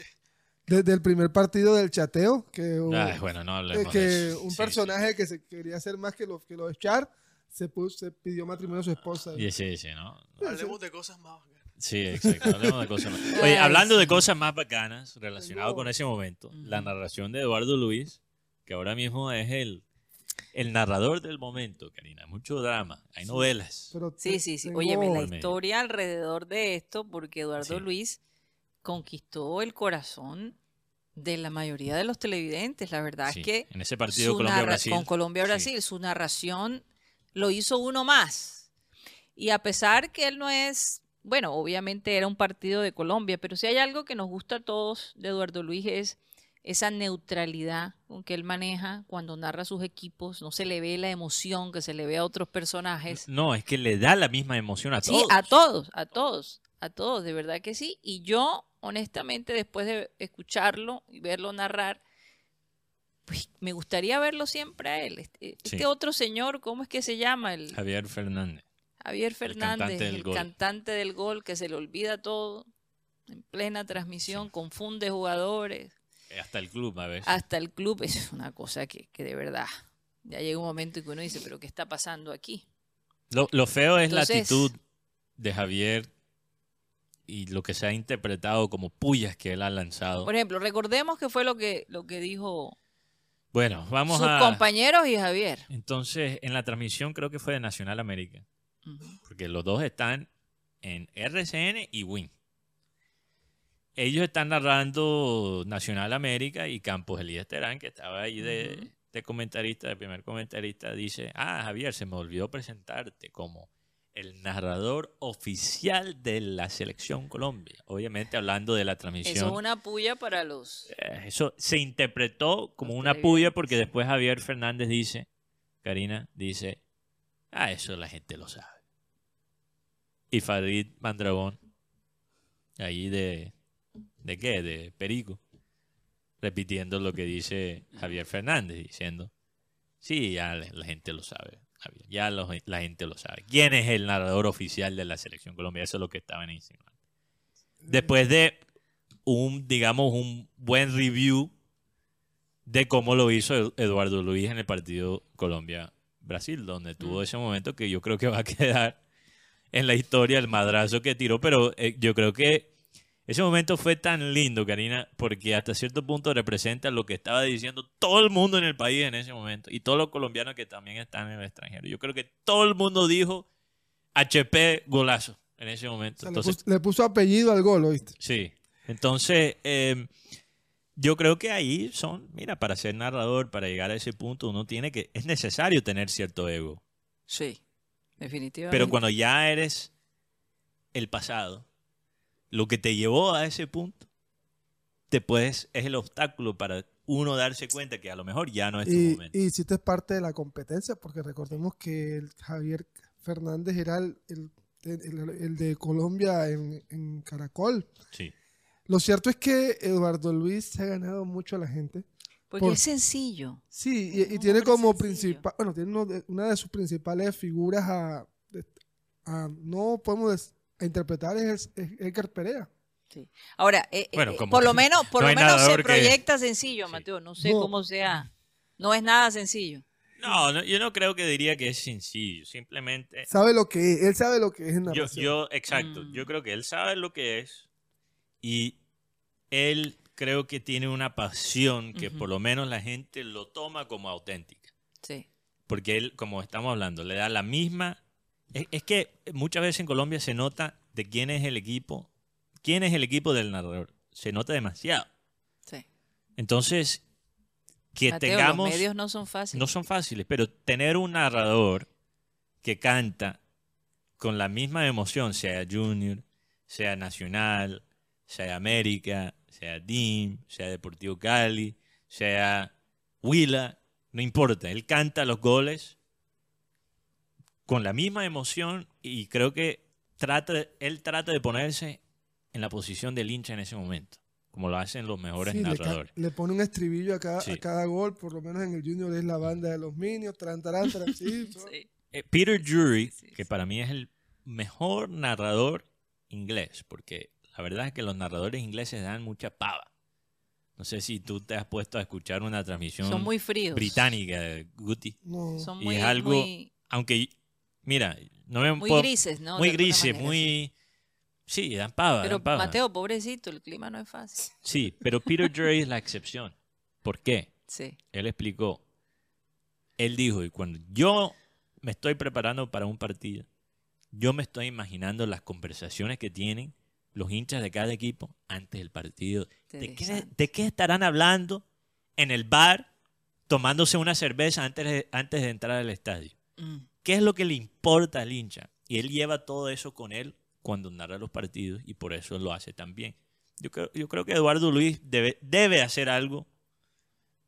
Desde el primer partido del chateo, que, un- Ay, bueno, no eh, hablemos que de eso. un Sí, personaje que se quería hacer más que lo, que lo de Char, se, puso, se pidió matrimonio a su esposa. Sí, sí, sí, ¿no? Hablemos de cosas más bacanas. Sí, exacto. Hablemos de cosas más. Oye, hablando de cosas más bacanas relacionado con ese momento, la narración de Eduardo Luis, que ahora mismo es el, el narrador del momento, Karina. Mucho drama, hay novelas. Pero Sí, te- sí, sí. tengo- Óyeme, la historia alrededor de esto, porque Eduardo Sí. Luis conquistó el corazón de la mayoría de los televidentes. La verdad Sí, es que en ese partido Colombia-Brasil. con Colombia-Brasil, su narración lo hizo uno más. Y a pesar que él no es, bueno, obviamente era un partido de Colombia, pero si hay algo que nos gusta a todos de Eduardo Luis es esa neutralidad con que él maneja cuando narra sus equipos, no se le ve la emoción que se le ve a otros personajes. No, es que le da la misma emoción a Sí, todos. a todos, a todos, a todos, de verdad que sí. Y yo, honestamente, después de escucharlo y verlo narrar, pues me gustaría verlo siempre a él. Este, este Sí. otro señor, ¿cómo es que se llama? El Javier Fernández. Javier Fernández, cantante del el gol. cantante del gol, que se le olvida todo en plena transmisión, confunde jugadores, eh, Hasta el club a veces. hasta el club. Es una cosa que, que de verdad, ya llega un momento en que uno dice, pero ¿qué está pasando aquí? Lo, lo feo es la actitud de Javier y lo que se ha interpretado como pullas que él ha lanzado. Por ejemplo, recordemos que fue lo que, lo que dijo Bueno, vamos sus a... compañeros y Javier. Entonces, en la transmisión creo que fue de Nacional América, porque los dos están en RCN y Win. Ellos están narrando Nacional América y Campos Elías Terán, que estaba ahí de, de comentarista, de primer comentarista, dice, ah, Javier, se me olvidó presentarte como el narrador oficial de la Selección Colombia. Obviamente hablando de la transmisión. Eso es una puya para los... Eh, Eso se interpretó como una puya porque después Javier Fernández dice, Karina dice, ah, eso la gente lo sabe. Y Farid Mandragón, ahí de, ¿de qué? De Perico, repitiendo lo que dice Javier Fernández, diciendo, sí, ya la, gente lo sabe, ya la gente lo sabe. ¿Quién es el narrador oficial de la Selección Colombia? Eso es lo que estaban insinuando. Después de un, digamos, un buen review de cómo lo hizo Ed- Eduardo Luis en el partido Colombia-Brasil, donde tuvo ese momento que yo creo que va a quedar en la historia el madrazo que tiró, pero eh, yo creo que ese momento fue tan lindo, Karina, porque hasta cierto punto representa lo que estaba diciendo todo el mundo en el país en ese momento y todos los colombianos que también están en el extranjero. Yo creo que todo el mundo dijo HP golazo en ese O momento. puso, le puso apellido al gol, ¿oíste? Sí. Entonces, eh, yo creo que ahí son, mira, para ser narrador, para llegar a ese punto, uno tiene que, es necesario tener cierto ego. Sí, definitivamente. Pero cuando ya eres el pasado, lo que te llevó a ese punto, te puedes, es el obstáculo para uno darse cuenta que a lo mejor ya no es tu Y, momento. y si es parte de la competencia, porque recordemos que el Javier Fernández era el, el- el- el de Colombia en, en Caracol. Sí. Lo cierto es que Eduardo Luis se ha ganado mucho a la gente. Porque por- es sencillo. Sí, y, y tiene como principal, bueno, tiene uno de- una de sus principales figuras a, a- no podemos des- a interpretar es, es Edgar Perea. Sí. Ahora, eh, Bueno, eh, por lo menos, por no lo menos se que- proyecta sencillo, Sí. Mateo. No sé No. cómo sea. No es nada sencillo. No, no, yo no creo que diría que es sencillo. Simplemente Sabe lo que es, él sabe lo que es en Yo, exacto. Mm. Yo creo que él sabe lo que es y él creo que tiene una pasión que por lo menos la gente lo toma como auténtica. Sí. Porque él, como estamos hablando, le da la misma... Es, es que muchas veces en Colombia se nota de quién es el equipo, quién es el equipo del narrador. Se nota demasiado. sí. Entonces, que Mateo, tengamos... los medios no son fáciles. No son fáciles, pero tener un narrador que canta con la misma emoción, sea Junior, sea Nacional, sea América, sea DIM, sea Deportivo Cali, sea Huila, no importa, él canta los goles con la misma emoción y creo que trata, él trata de ponerse en la posición del hincha en ese momento, como lo hacen los mejores Sí, narradores. le pone un estribillo a cada, Sí. a cada gol, por lo menos en el Junior es la banda de los Minions, taran, taran, taran, sí. Eh, Peter Drury, que para mí es el mejor narrador inglés, porque la verdad es que los narradores ingleses dan mucha pava. No sé si tú te has puesto a escuchar una transmisión Son muy fríos. británica de Guti, No. Son Y muy, es algo muy, aunque, mira, no me muy puedo- grises, ¿no? muy grises, manera, muy... Sí, dan pava, Pero dan pava. Mateo, pobrecito, el clima no es fácil. Sí, pero Peter Drury es la excepción. ¿Por qué? Sí. él explicó, él dijo, y cuando yo me estoy preparando para un partido, yo me estoy imaginando las conversaciones que tienen los hinchas de cada equipo antes del partido. ¿De qué, Interesante. de qué estarán hablando en el bar tomándose una cerveza antes de, antes de entrar al estadio? Mm. ¿Qué es lo que le importa al hincha? Y él lleva todo eso con él cuando narra los partidos y por eso lo hace también. Yo creo, yo creo que Eduardo Luis debe, debe hacer algo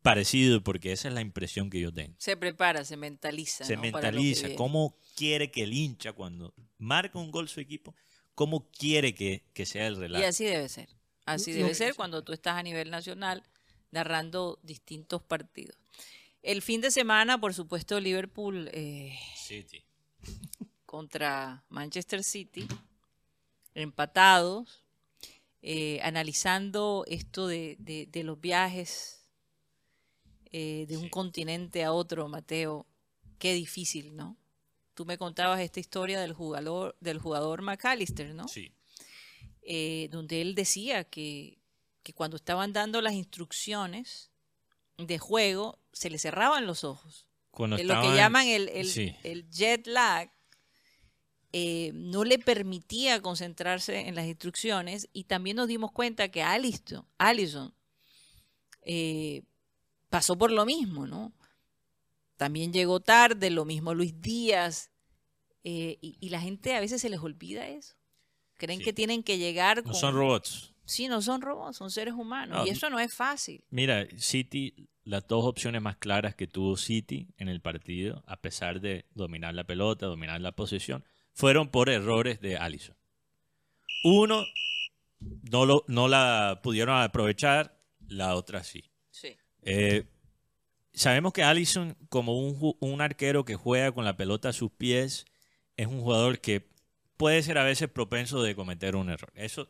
parecido porque esa es la impresión que yo tengo. Se prepara, se mentaliza. Se mentaliza cómo quiere que el hincha cuando marca un gol su equipo, cómo quiere que, que sea el Y relato. así debe ser. Así debe ser cuando tú estás a nivel nacional narrando distintos partidos. El fin de semana, por supuesto, Liverpool eh, City. contra Manchester City, empatados, eh, analizando esto de, de- de los viajes eh, de un continente a otro, Mateo, qué difícil, ¿no? Tú me contabas esta historia del jugador, del jugador McAllister, ¿no? Sí. donde él decía que, que cuando estaban dando las instrucciones de juego, se le cerraban los ojos. Cuando lo que llaman el, el- Sí. el jet lag, eh, no le permitía concentrarse en las instrucciones y también nos dimos cuenta que Allison, Allison eh, pasó por lo mismo, ¿no? También llegó tarde, lo mismo Luis Díaz, eh, y, y la gente a veces se les olvida eso. Creen Sí. que tienen que llegar No con... son robots. Sí, no son robots, son seres humanos. No, y eso no es fácil. Mira, City, las dos opciones más claras que tuvo City en el partido, a pesar de dominar la pelota, dominar la posesión, fueron por errores de Allison. Uno, no, lo, no la pudieron aprovechar, la otra sí. Sí. Eh, sabemos que Allison, como un, un arquero que juega con la pelota a sus pies, es un jugador que puede ser a veces propenso de cometer un error. Eso,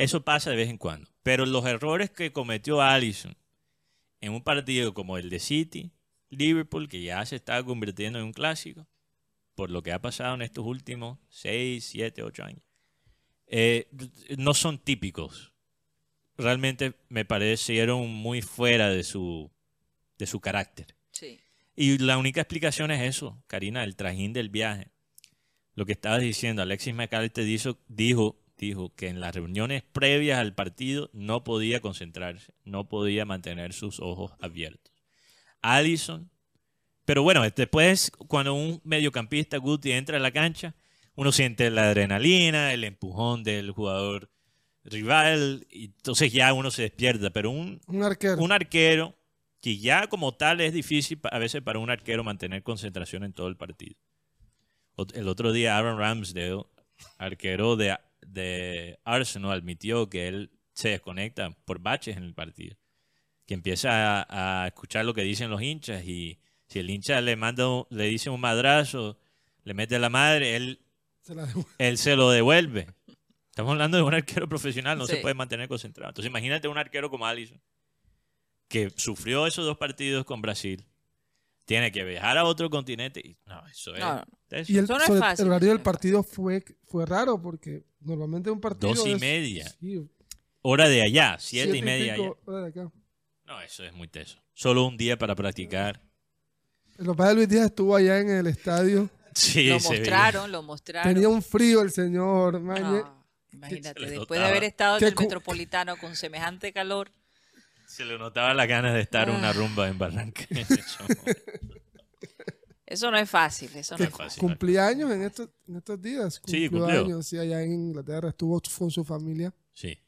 eso pasa de vez en cuando. Pero los errores que cometió Allison en un partido como el de City, Liverpool, que ya se está convirtiendo en un clásico, por lo que ha pasado en estos últimos 6, 7, 8 años, eh, no son típicos. Realmente me parecieron muy fuera de su, de su carácter. Sí. Y la única explicación es eso, Karina, el trajín del viaje. Lo que estabas diciendo, Alexis McAllister dijo, dijo, dijo que en las reuniones previas al partido no podía concentrarse, no podía mantener sus ojos abiertos. Allison, pero bueno, después cuando un mediocampista Guti entra a la cancha, uno siente la adrenalina, el empujón del jugador rival, y entonces ya uno se despierta, pero un, Un arquero. un arquero que ya como tal es difícil a veces para un arquero mantener concentración en todo el partido. El otro día Aaron Ramsdale, arquero de, de Arsenal, admitió que él se desconecta por baches en el partido. Que empieza a, a escuchar lo que dicen los hinchas y si el hincha le manda le dice un madrazo, le mete la madre, él, Se la él se lo devuelve. Estamos hablando de un arquero profesional, no se Sí. puede mantener concentrado. Entonces imagínate un arquero como Alisson, que sufrió esos dos partidos con Brasil, tiene que viajar a otro continente. Y, no, eso es... No, no. eso Y el, Eso no es sobre- fácil, el horario del no partido fue, fue raro porque normalmente un partido. Dos y es- media. sí, Hora de allá, siete, y media allá. pico hora de acá. No, eso es muy teso. Solo un día para practicar. El papá de Luis Díaz estuvo allá en el estadio. Sí, lo mostraron, lo mostraron. Tenía un frío el señor. Ah, imagínate, después de haber estado en el Metropolitano con semejante calor. Se le notaba las ganas de estar en una rumba en Barranca. Eso. No es fácil, eso no es fácil. fácil. cumplía años en estos, en estos días. Sí, Cumplió años, sí, allá en Inglaterra. Estuvo con su familia. Sí.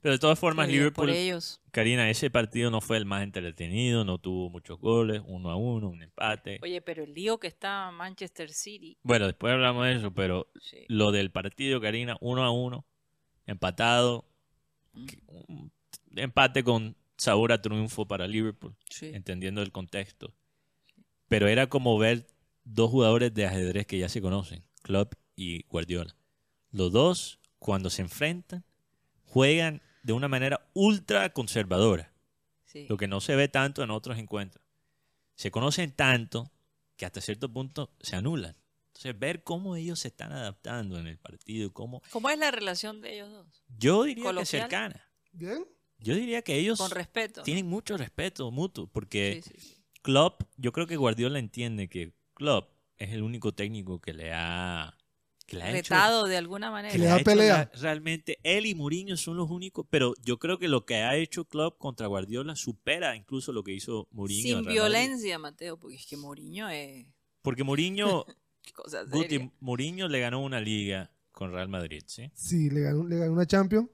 Pero de todas formas, bien Liverpool, Por ellos. Karina, ese partido no fue el más entretenido, no tuvo muchos goles, uno a uno, un empate. Oye, pero el lío que está Manchester City. Bueno, después hablamos de eso, pero sí. lo del partido, Karina, uno a uno, empatado, Mm. un empate con sabor a triunfo para Liverpool, Sí. entendiendo el contexto. Pero era como ver dos jugadores de ajedrez que ya se conocen, Klopp y Guardiola. Los dos, cuando se enfrentan, juegan de una manera ultra conservadora, sí. lo que no se ve tanto en otros encuentros. Se conocen tanto que hasta cierto punto se anulan. Entonces, ver cómo ellos se están adaptando en el partido, cómo... ¿Cómo es la relación de ellos dos? Yo diría que Coloquial. cercana. Bien. Yo diría que ellos Con respeto. ¿no? tienen mucho respeto mutuo, porque Sí, sí, sí. Klopp, yo creo que Guardiola entiende que Klopp es el único técnico que le ha, que le ha hecho- Retado de alguna manera. Que le ha pelea. la- realmente él y Mourinho son los únicos, pero yo creo que lo que ha hecho Klopp contra Guardiola supera incluso lo que hizo Mourinho. Sin violencia, Mateo, porque es que Mourinho es Porque Mourinho, Guti. Mourinho le ganó una liga con Real Madrid, ¿sí? Sí, le ganó, le ganó una Champions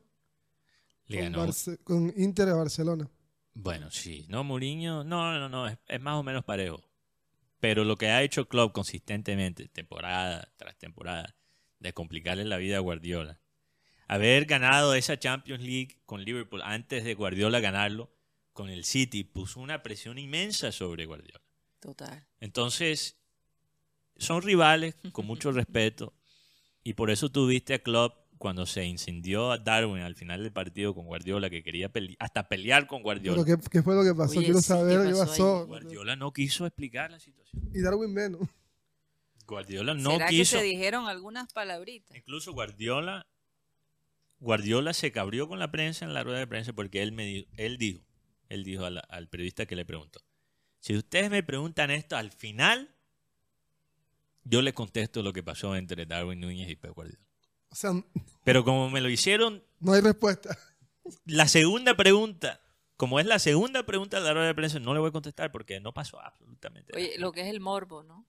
Le con, ganó. Barce- con Inter de Barcelona. Bueno, sí, no, Mourinho, no, no, no, es, es más o menos parejo. Pero lo que ha hecho Klopp consistentemente, temporada tras temporada, de complicarle la vida a Guardiola. Haber ganado esa Champions League con Liverpool antes de Guardiola ganarlo con el City puso una presión inmensa sobre Guardiola. Total. Entonces, son rivales con mucho respeto y por eso tuviste a Klopp cuando se incendió a Darwin al final del partido con Guardiola, que quería pele- hasta pelear con Guardiola. Pero ¿qué, qué fue lo que pasó? Oye, Quiero sí, saber ¿qué qué pasó. Guardiola no quiso explicar la situación. Y Darwin menos. Guardiola no ¿Será quiso. que se dijeron algunas palabritas? Incluso Guardiola Guardiola se cabrió con la prensa en la rueda de prensa porque él, me él dijo, él dijo a la- al periodista que le preguntó, si ustedes me preguntan esto al final, yo le contesto lo que pasó entre Darwin Núñez y Pep Guardiola. O sea, Pero como me lo hicieron no hay respuesta. la segunda pregunta, como es la segunda pregunta de la rueda de prensa, no le voy a contestar porque no pasó absolutamente nada. Oye, lo que es el morbo, ¿no?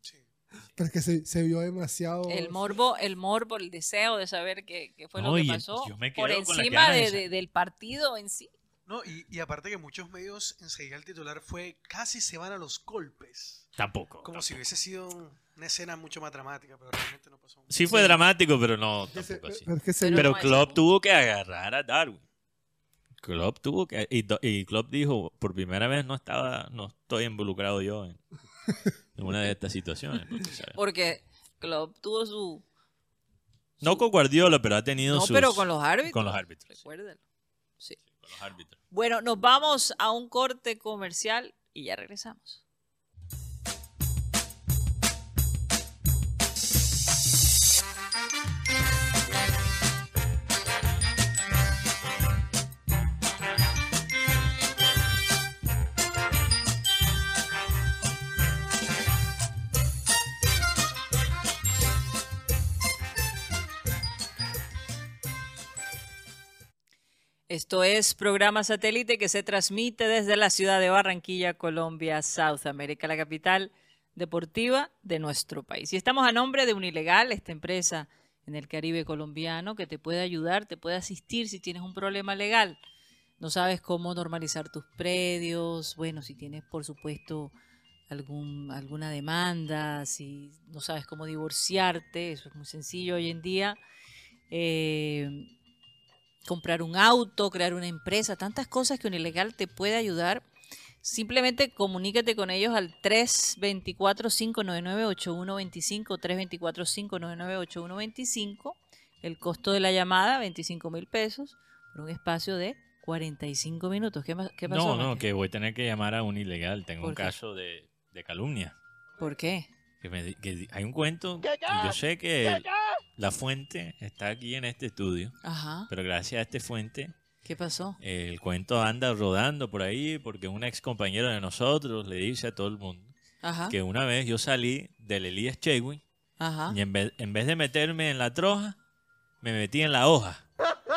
Pero es que se, se vio demasiado. El morbo, el morbo, el deseo de saber qué, qué fue lo que pasó yo me por encima de- del partido en sí. No, y, y aparte que muchos medios enseguida el titular fue casi se van a los golpes. Tampoco. Como si hubiese sido una escena mucho más dramática, pero realmente no pasó. Sí fue dramático, pero no tampoco así. pero Pero Klopp tuvo que agarrar a Darwin. Klopp tuvo que y, y Klopp dijo, por primera vez no estaba no estoy involucrado yo en, en una de estas situaciones. porque. Porque Klopp tuvo su... No con Guardiola, pero ha tenido No, sus- pero con los árbitros. Con los árbitros. Recuérdalo. Sí. Con los árbitros. Bueno, nos vamos a un corte comercial y ya regresamos. Esto es programa satélite que se transmite desde la ciudad de Barranquilla, Colombia, South America, la capital deportiva de nuestro país. Y estamos a nombre de Unilegal, esta empresa en el Caribe colombiano que te puede ayudar, te puede asistir si tienes un problema legal. No sabes cómo normalizar tus predios, bueno, si tienes por supuesto algún, alguna demanda, si no sabes cómo divorciarte, eso es muy sencillo hoy en día. Eh, comprar un auto, crear una empresa, tantas cosas que Unilegal te puede ayudar. Simplemente comunícate con ellos al 324-599-8125, 324-599-8125. El costo de la llamada, 25 mil pesos, por un espacio de 45 minutos. ¿Qué, qué pasó? No, no, Mateo? que voy a tener que llamar a un ilegal. Tengo ¿Por un qué? caso de, de calumnia. ¿Por qué? Que me di- que di- hay un cuento. y yo sé que la fuente está aquí en este estudio. Ajá. Pero gracias a este fuente, ¿Qué pasó? el cuento anda rodando por ahí porque un ex compañero de nosotros le dice a todo el mundo Ajá. que una vez yo salí del Elías Ajá. y en vez, en vez de meterme en la troja, me metí en la hoja.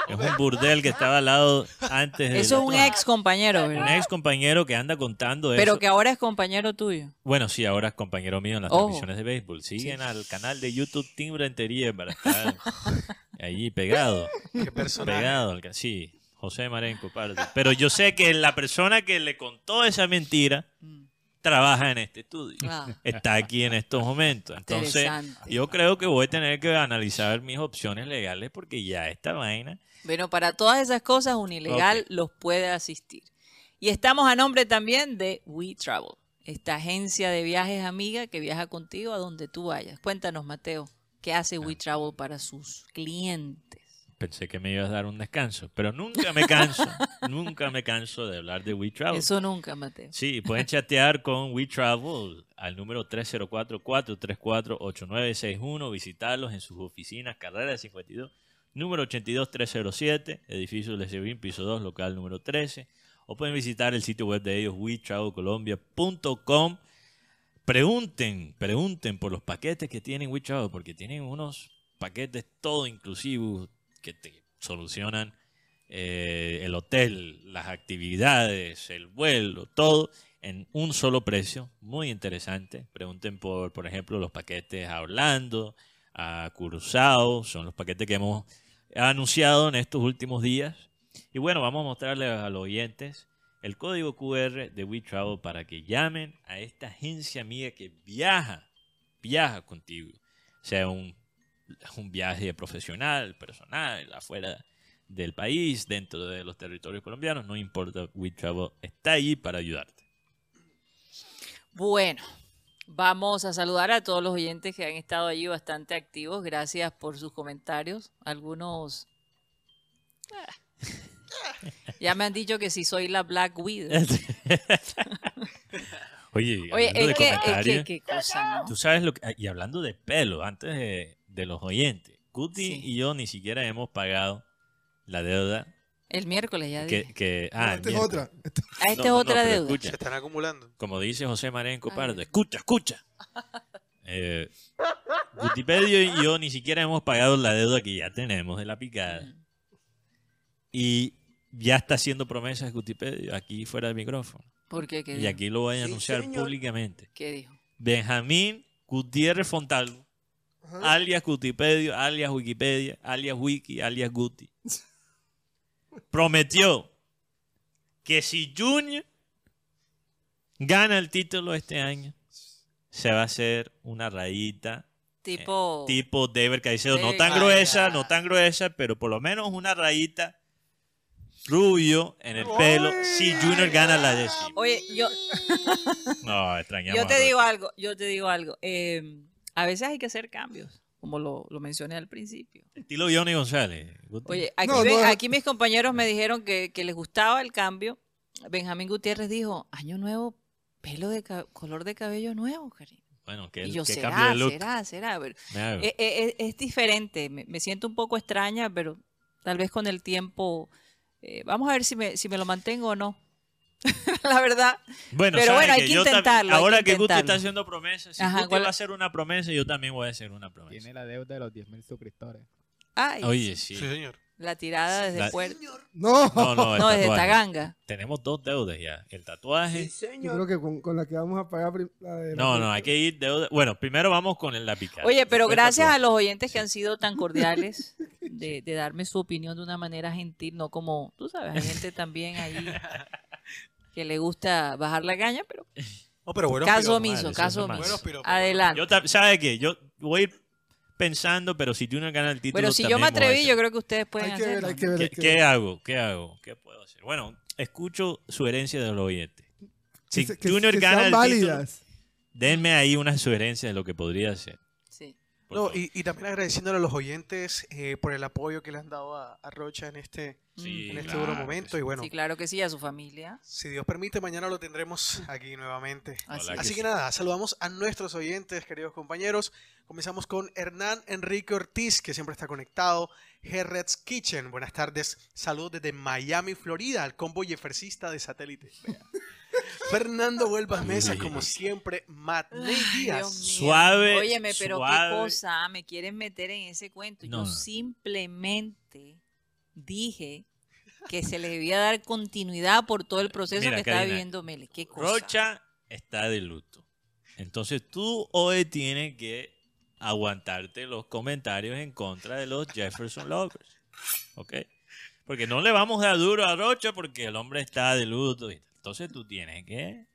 Es un burdel que estaba al lado antes de Eso es un ex compañero, Un ¿verdad? ex compañero que anda contando eso. Pero que ahora es compañero tuyo. Bueno, sí, ahora es compañero mío en las Ojo. transmisiones de béisbol. Siguen al canal de YouTube Team Rentería para estar allí pegado. Qué personaje. Pegado, sí, José Marenco, parte. Pero yo sé que la persona que le contó esa mentira trabaja en este estudio. Ah. Está aquí en estos momentos. Entonces, yo creo que voy a tener que analizar mis opciones legales porque ya esta vaina. Bueno, para todas esas cosas, Unilegal Ok. los puede asistir. Y estamos a nombre también de We Travel, esta agencia de viajes amiga que viaja contigo a donde tú vayas. Cuéntanos, Mateo, ¿qué hace Ah. We Travel para sus clientes? Pensé que me ibas a dar un descanso, pero nunca me canso, nunca me canso de hablar de WeTravel. Eso nunca, Mateo. Sí, pueden chatear con WeTravel al número 304-434-8961, visitarlos en sus oficinas, carrera 52, número 82307, edificio Lesevín, piso 2, local número 13, o pueden visitar el sitio web de ellos, wetravelcolombia.com. Pregunten, pregunten por los paquetes que tienen WeTravel, porque tienen unos paquetes todo inclusivos que te solucionan eh, el hotel, las actividades, el vuelo, todo en un solo precio, muy interesante. Pregunten por, por ejemplo, los paquetes a Orlando, a Curazao, son los paquetes que hemos anunciado en estos últimos días. Y bueno, vamos a mostrarles a los oyentes el código QR de WeTravel para que llamen a esta agencia amiga que viaja, viaja contigo, sea un, un viaje profesional, personal, afuera del país, dentro de los territorios colombianos, no importa, WeTravel está allí para ayudarte. Bueno, vamos a saludar a todos los oyentes que han estado allí bastante activos. Gracias por sus comentarios. Algunos... ah, Ya me han dicho que si soy la Black Widow. Oye, Oye, de es que, es que, comentarios, qué cosa, ¿no? Tú sabes lo que, y hablando de pelo, antes de, de los oyentes, Guti y yo ni siquiera hemos pagado la deuda El miércoles ya dije. que... que No, ah, esta es otra. Esta- Ah, esta No, es no, otra no, deuda. escucha. Se están acumulando. Como dice José Marenco Ay. Pardo, escucha, escucha. Eh, Gutipedio y yo ni siquiera hemos pagado la deuda que ya tenemos de la picada. Mm. Y ya está haciendo promesas Gutipedio aquí fuera del micrófono. ¿Por qué? ¿Qué Y dijo? aquí lo voy a anunciar públicamente. ¿Qué dijo? Benjamín Gutiérrez Fontalvo, Ajá. alias Gutipedio, alias Wikipedia, alias Wiki, alias Guti, prometió que si Junior gana el título este año, se va a hacer una rayita Tipo. tipo Deber Caicedo, no Deber tan Caicedo. gruesa, no tan gruesa, pero por lo menos una rayita rubio en el pelo si Junior gana la décima. Oye, yo, No, extrañamos. yo te digo algo, yo te digo algo. eh, a veces hay que hacer cambios, como lo, lo mencioné al principio. Estilo Johnny González. Oye, aquí, No, ven- no. aquí mis compañeros me dijeron que, que les gustaba el cambio. Benjamín Gutiérrez dijo, año nuevo, pelo de color de cabello nuevo, cariño. Bueno, que, Y yo, que será, cambio de look. será, será. pero-. Eh, eh, eh, es diferente, me, me siento un poco extraña, pero tal vez con el tiempo, eh, vamos a ver si me, si me lo mantengo o no. La verdad. Bueno, pero bueno, hay que intentarlo, Ahora que que, Guti está haciendo promesas, si Ajá, Guti ¿cuál- va a hacer una promesa, yo también voy a hacer una promesa. Tiene la deuda de los 10.000 suscriptores. Ay, Oye, sí. Sí, señor. la tirada desde La- Puerto. No, No, no, el No, desde. Taganga. Tenemos dos deudas ya. El tatuaje. yo creo que con, con la que vamos a pagar la de la- No, no, hay que ir deuda. Bueno, primero vamos con el- picada. Oye, pero Después gracias a los oyentes que han sido tan cordiales de, de darme su opinión de una manera gentil, no como, tú sabes, hay gente también ahí que le gusta bajar la caña, pero No, pero bueno, caso omiso, caso omiso. Adelante. Yo, ¿sabe qué? Yo voy a ir pensando, pero si Junior gana el título. Pero si yo me atreví, hacer. yo creo que ustedes pueden Hay que ver, hacerlo. hay que ver. ¿Qué, hay que qué hago? ¿Qué hago? ¿Qué puedo hacer? Bueno, escucho sugerencias de los oyentes. Si Que que- Junior que gana sean el válidas. título, denme ahí unas sugerencias de lo que podría hacer. No, y, y también agradeciéndole a los oyentes eh, por el apoyo que le han dado a, a Rocha en este, Sí, en este claro duro momento. sí. Y bueno, Sí, claro que sí, a su familia. si Dios permite, mañana lo tendremos aquí nuevamente. Así que sí. nada, saludamos a nuestros oyentes, queridos compañeros. Comenzamos con Hernán Enrique Ortiz, que siempre está conectado. Herretz Kitchen, buenas tardes. Saludos desde Miami, Florida, al combo jeffercista de satélite. Fernando Huelvas Mesa, como siempre. Matt Díaz. Suave, Óyeme, pero suave. qué cosa, me quieren meter en ese cuento. No, Yo no. simplemente dije que se le debía dar continuidad por todo el proceso Mira, que estaba Karina, viviendo Mele. Qué cosa. Rocha está de luto. Entonces tú hoy tienes que aguantarte los comentarios en contra de los Jefferson Lovers. ¿Ok? Porque no le vamos a dar duro a Rocha porque el hombre está de luto. Entonces tú tienes que...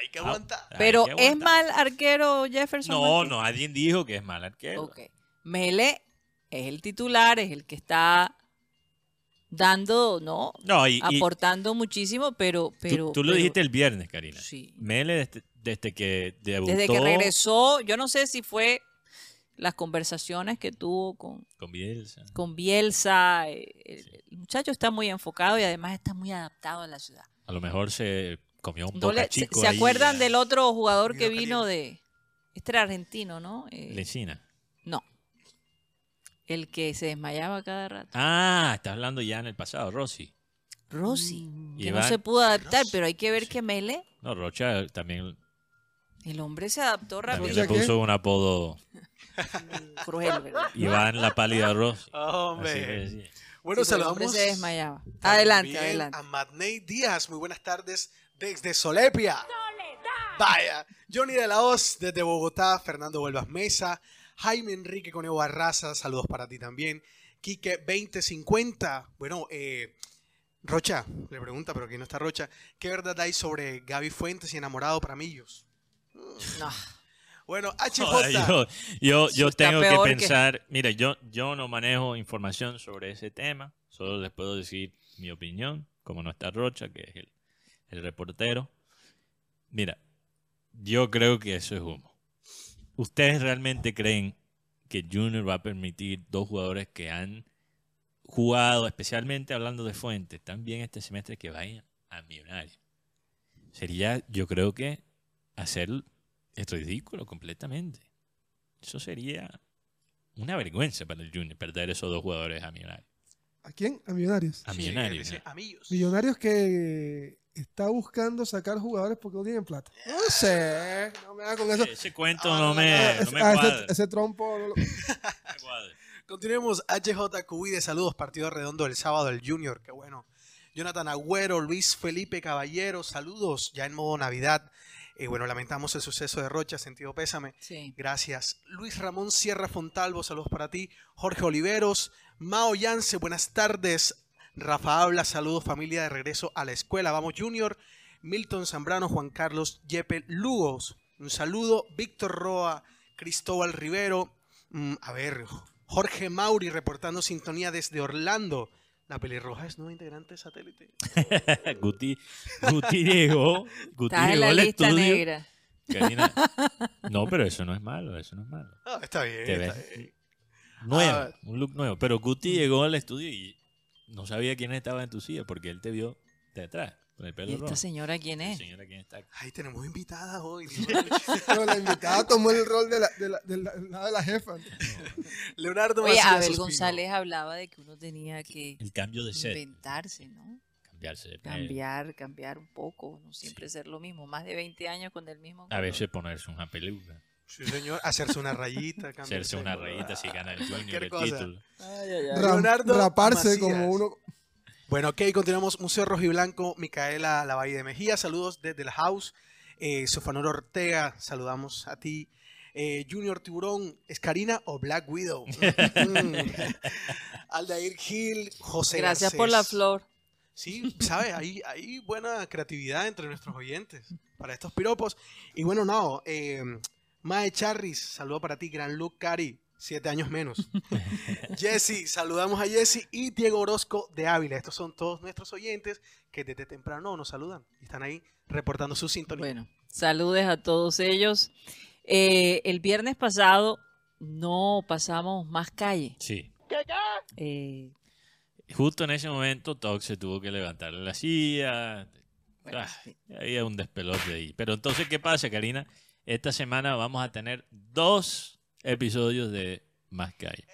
Hay que aguantar. hay Pero que ¿es mal arquero Jefferson? No, no, alguien dijo que es mal arquero. Ok. Mele es el titular, es el que está dando, ¿no? No, y, y Aportando muchísimo, pero... tú, pero tú lo pero- dijiste el viernes, Karina. Sí. Mele desde, desde que debutó Desde que regresó, yo no sé si fue las conversaciones que tuvo con, con Bielsa. con Bielsa. eh, El, el muchacho está muy enfocado y además está muy adaptado a la ciudad. A lo mejor se comió un No boca se, chico se ahí, acuerdan eh, del otro jugador que Vino de... Este era argentino, ¿no? Eh, Lencina. no. El que se desmayaba cada rato. Ah, está hablando ya en el pasado, Rossi. Rossi. Mm. Que no se pudo adaptar, pero hay que ver que Mele, No, Rocha también, el hombre se adaptó también rápido. le ¿qué? puso un apodo Cruel, ¿verdad? Iván la pálida Rossi. Así le Hombre. decía. Bueno, Sí, pero el hombre saludamos. se desmayaba. Adelante, también adelante. A Matney Díaz, muy buenas tardes desde Solepia. Vaya. Johnny de la Hoz desde Bogotá, Fernando Huelvas Mesa, Jaime Enrique Conejo Barraza, saludos para ti también. Quique 2050, bueno, eh, Rocha, le pregunta, pero aquí no está Rocha, ¿qué verdad hay sobre Gaby Fuentes y enamorado para Millos? No. Bueno, HJ. Joder, yo yo, tengo que pensar, mira, yo, yo no manejo información sobre ese tema, solo les puedo decir mi opinión, como no está Rocha, que es el, el reportero. Mira, yo creo que eso es humo. ¿Ustedes realmente creen que Junior va a permitir dos jugadores que han jugado, especialmente hablando de Fuentes, también este semestre que vayan a Millonarios? Sería, yo creo que, hacer es ridículo completamente. Eso sería una vergüenza para el Junior perder esos dos jugadores a Millonarios. ¿A quién? A Millonarios. A Sí, Millonarios. ese-. Millonarios que está buscando sacar jugadores porque no tienen plata. No sé, no me hagas con eso. Ese cuento Ah, no me, Ese- no me ah, ese- cuadra. ese, trompo no lo-. Continuemos. HJ de saludos. Partido redondo del sábado del Junior. Qué bueno. Jonathan Agüero, Luis Felipe Caballero, saludos ya en modo Navidad. Eh, bueno, lamentamos el suceso de Rocha, sentido pésame. Sí. Gracias. Luis Ramón Sierra Fontalvo, saludos para ti. Jorge Oliveros, Mao Yance, buenas tardes. Rafa Habla, saludos familia de regreso a la escuela. Vamos Junior. Milton Zambrano, Juan Carlos Yepe Lugos. Un saludo. Víctor Roa, Cristóbal Rivero. mm, a ver, Jorge Mauri reportando sintonía desde Orlando. La pelirroja es nueva integrante de satélite. Guti, Guti llegó. Guti en llegó la al lista estudio. negra. Karina, no, pero eso no es malo, eso no es malo. Ah, está bien. Te está ves bien. nuevo, Ah. un look nuevo. Pero Guti llegó al estudio y no sabía quién estaba en tu silla porque él te vio de atrás, con el pelo ¿Y esta rojo. señora quién es? señora quién está. Ay, tenemos invitada hoy. Pero la invitada tomó el rol de la, de la, de la, de la jefa. Leonardo Oye, Abel. González hablaba de que uno tenía que El cambio de set. inventarse, ¿no? Cambiarse de Cambiar, cambiar un poco, no siempre ser lo mismo. Más de 20 años con el mismo. A veces ponerse una peluca. Sí, señor. Hacerse una rayita. Hacerse una rayita si gana el Junior el título. Ram- Leonardo raparse Macías. como uno. Bueno, ok, continuamos. Museo Rojo y Blanco, Micaela Lavalle de Mejía, saludos desde la house. Eh, Sofanor Ortega, saludamos a ti. Eh, Junior Tiburón, ¿es Karina o Black Widow? Mm. Aldair Gil, José Gracias Garcés. por la flor. Sí, ¿sabes? Hay, hay buena creatividad entre nuestros oyentes para estos piropos. Y bueno, no, eh, Mae Charris, saludo para ti, Gran Luke Cari, siete años menos. Jesse, saludamos a Jesse y Diego Orozco de Ávila. Estos son todos nuestros oyentes que desde temprano nos saludan y están ahí reportando su sintonía. Bueno, saludes a todos ellos. Eh, el viernes pasado no pasamos más calle. Sí. Eh, Justo en ese momento, Tox se tuvo que levantar la silla. Bueno, Ah, sí. había un despelote ahí. Pero entonces, ¿qué pasa, Karina? Esta semana vamos a tener dos episodios de Más Calle.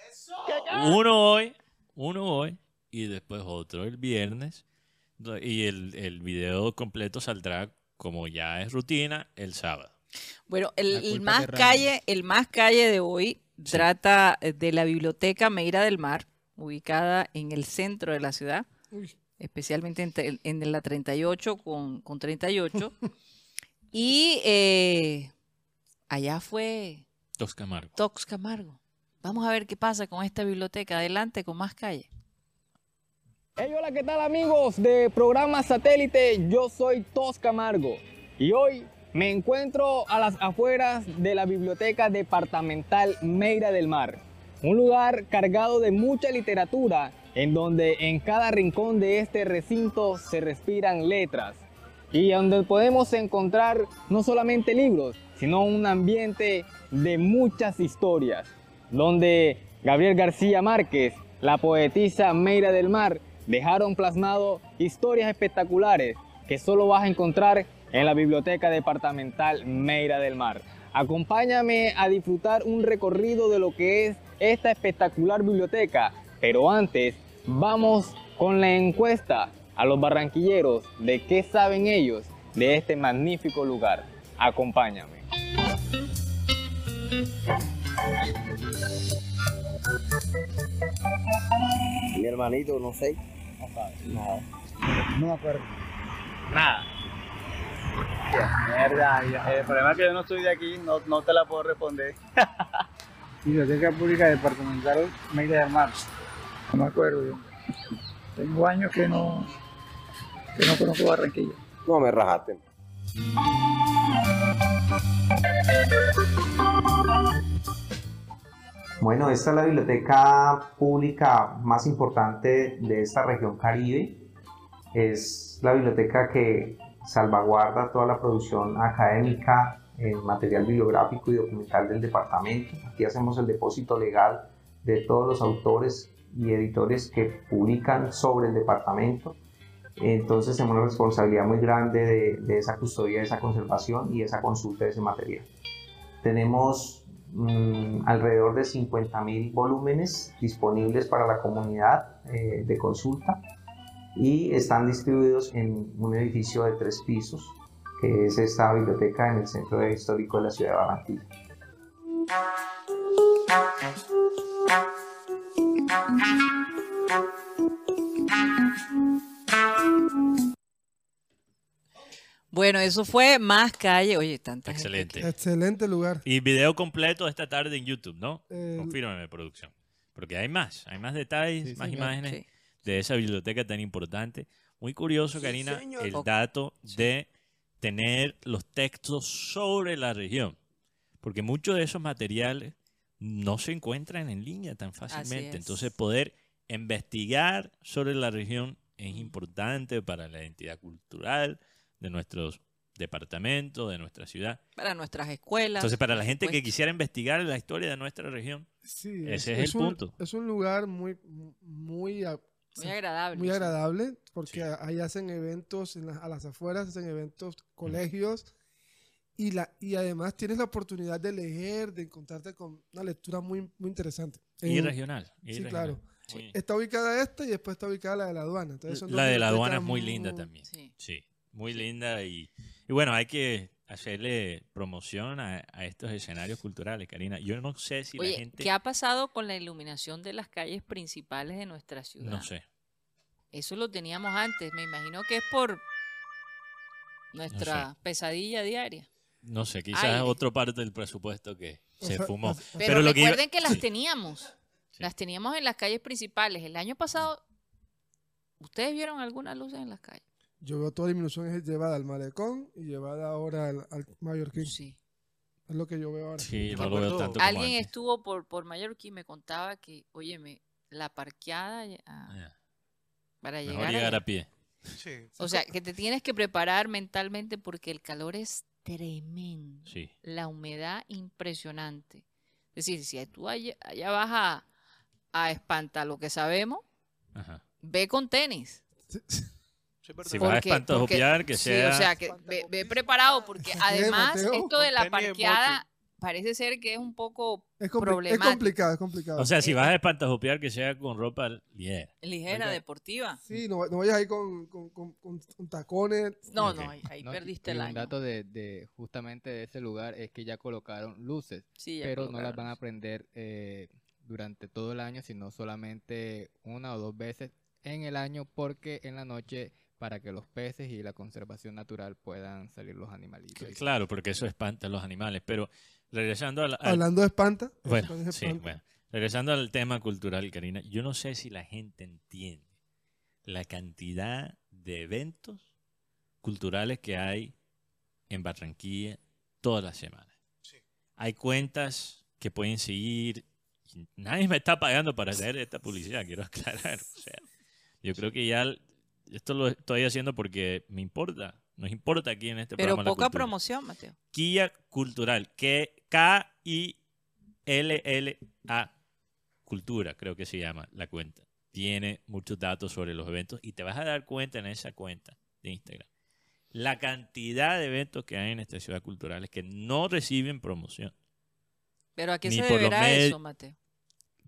Uno hoy, uno hoy, y después otro el viernes. Y el, el video completo saldrá, como ya es rutina, el sábado. Bueno, el, más calle, el más calle de hoy Sí. trata eh, de la biblioteca Meira del Mar, ubicada en el centro de la ciudad, Uy. especialmente en, en la 38 con, con 38. y eh, allá fue Tox Camargo. Tox Camargo. Vamos a ver qué pasa con esta biblioteca. Adelante con más calle. Hey, hola, ¿qué tal amigos de programa satélite? Yo soy Tos Camargo y hoy me encuentro a las afueras de la Biblioteca Departamental Meira del Mar, un lugar cargado de mucha literatura en donde en cada rincón de este recinto se respiran letras y donde podemos encontrar no solamente libros, sino un ambiente de muchas historias, donde Gabriel García Márquez, la poetisa Meira del Mar, dejaron plasmado historias espectaculares que solo vas a encontrar en la Biblioteca Departamental Meira del Mar. Acompáñame a disfrutar un recorrido de lo que es esta espectacular biblioteca, pero antes vamos con la encuesta a los barranquilleros de qué saben ellos de este magnífico lugar. Acompáñame. Mi hermanito, no sé. Nada. No me acuerdo. Nada. Mierda, ya. el problema es que yo no estoy de aquí, no, no te la puedo responder. Biblioteca Pública Departamental Meira del Mar. No me acuerdo yo. Tengo años que no, que no conozco Barranquilla. No me rajaste. Bueno, esta es la biblioteca pública más importante de esta región caribe. Es la biblioteca que salvaguarda toda la producción académica, el material bibliográfico y documental del departamento. Aquí hacemos el depósito legal de todos los autores y editores que publican sobre el departamento. Entonces tenemos una responsabilidad muy grande de, de esa custodia, de esa conservación y esa consulta de ese material. Tenemos mm, alrededor de 50.000 volúmenes disponibles para la comunidad eh, de consulta y están distribuidos en un edificio de tres pisos, que es esta biblioteca en el centro histórico de la ciudad de Barranquilla. Bueno, eso fue más calle. Oye, tanta gente Excelente. Excelente lugar. Y video completo esta tarde en YouTube, ¿no? Eh, Confírmame, producción. Porque hay más, hay más detalles, Sí, más señor. imágenes Sí. de esa biblioteca tan importante. Muy curioso, Sí, Karina, señor. el dato de tener los textos sobre la región. Porque muchos de esos materiales no se encuentran en línea tan fácilmente. es. Entonces, poder investigar sobre la región es importante para la identidad cultural de nuestros departamentos, de nuestra ciudad. Para nuestras escuelas. Entonces, para la gente que quisiera investigar la historia de nuestra región, Sí, ese es, el un, punto. Es un lugar muy, muy, a- Muy agradable, Muy sí. agradable porque ahí hacen eventos en a las afueras, hacen eventos, colegios. Y, la, y además tienes la oportunidad de leer, de encontrarte con una lectura muy, muy interesante. Y En- regional, y sí, regional. claro. Sí. Está ubicada esta y después está ubicada la de la aduana. Entonces son dos La de la aduana es muy linda también. Sí, muy linda. Y, y bueno, hay que hacerle promoción a, a estos escenarios culturales, Karina. Yo no sé si Oye, la gente... ¿qué ha pasado con la iluminación de las calles principales de nuestra ciudad? No sé. Eso lo teníamos antes. Me imagino que es por nuestra pesadilla diaria. No sé, quizás Ay. es otro parte del presupuesto que se fumó. Pero, lo que iba- recuerden que, las sí. teníamos. Las teníamos en las calles principales. El año pasado, ¿ustedes vieron algunas luces en las calles? Yo veo toda la disminución es llevada al malecón y llevada ahora al, al Mallorquín. Sí. Es lo que yo veo ahora. Sí, no lo veo tanto Alguien estuvo por, por Mallorquín y me contaba que, óyeme, la parqueada ah, para Mejor llegar, a pie. O sea, que te tienes que preparar mentalmente porque el calor es tremendo. Sí. La humedad impresionante. Es decir, si tú allá, allá vas a, a espantar lo que sabemos, Ajá. ve con tenis. Si vas a Porque- espantajopear, que sea... Sí, o sea, que ve, ve preparado porque además esto de la parqueada parece ser que es un poco Es, compli- es problemático. complicado, es complicado. O sea, si vas a espantajopear, que sea con ropa ligera. Ligera, deportiva. Sí, no, no vayas ahí con, con, con- con- con tacones. No, no, ahí, ahí No, perdiste el un año. dato de, de justamente de ese lugar es que ya colocaron luces, Sí, ya pero no las colocaron van a prender eh, durante todo el año, sino solamente una o dos veces en el año, porque en la noche para que los peces y la conservación natural puedan salir los animalitos. Claro, porque eso espanta a los animales. Pero regresando a la- al- Hablando de espanta. Bueno, sí, bueno. Regresando al tema cultural, Karina, yo no sé si la gente entiende la cantidad de eventos culturales que hay en Barranquilla todas las semanas. Hay cuentas que pueden seguir. Nadie me está pagando para hacer esta publicidad, quiero aclarar. O sea, yo creo que ya esto lo estoy haciendo porque me importa. Nos importa aquí en este Pero programa. la poca cultura. promoción, Mateo. Kia Cultural, que K-I-L-L-A Cultura, creo que se llama la cuenta. Tiene muchos datos sobre los eventos y te vas a dar cuenta en esa cuenta de Instagram. La cantidad de eventos que hay en esta ciudad culturales que no reciben promoción. Pero ¿a qué Ni se deberá eso, Mateo?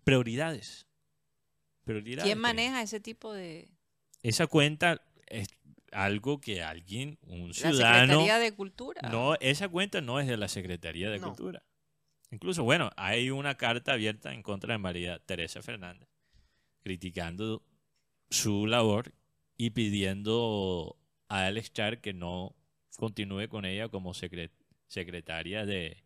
Prioridades. Prioridades. ¿Quién maneja ese tipo de...? Esa cuenta es algo que alguien, un La ciudadano... Secretaría de Cultura. No, esa cuenta no es de la Secretaría de No. Cultura. Incluso, bueno, hay una carta abierta en contra de María Teresa Fernández, criticando su labor y pidiendo a Alex Char que no continúe con ella como secre- secretaria de,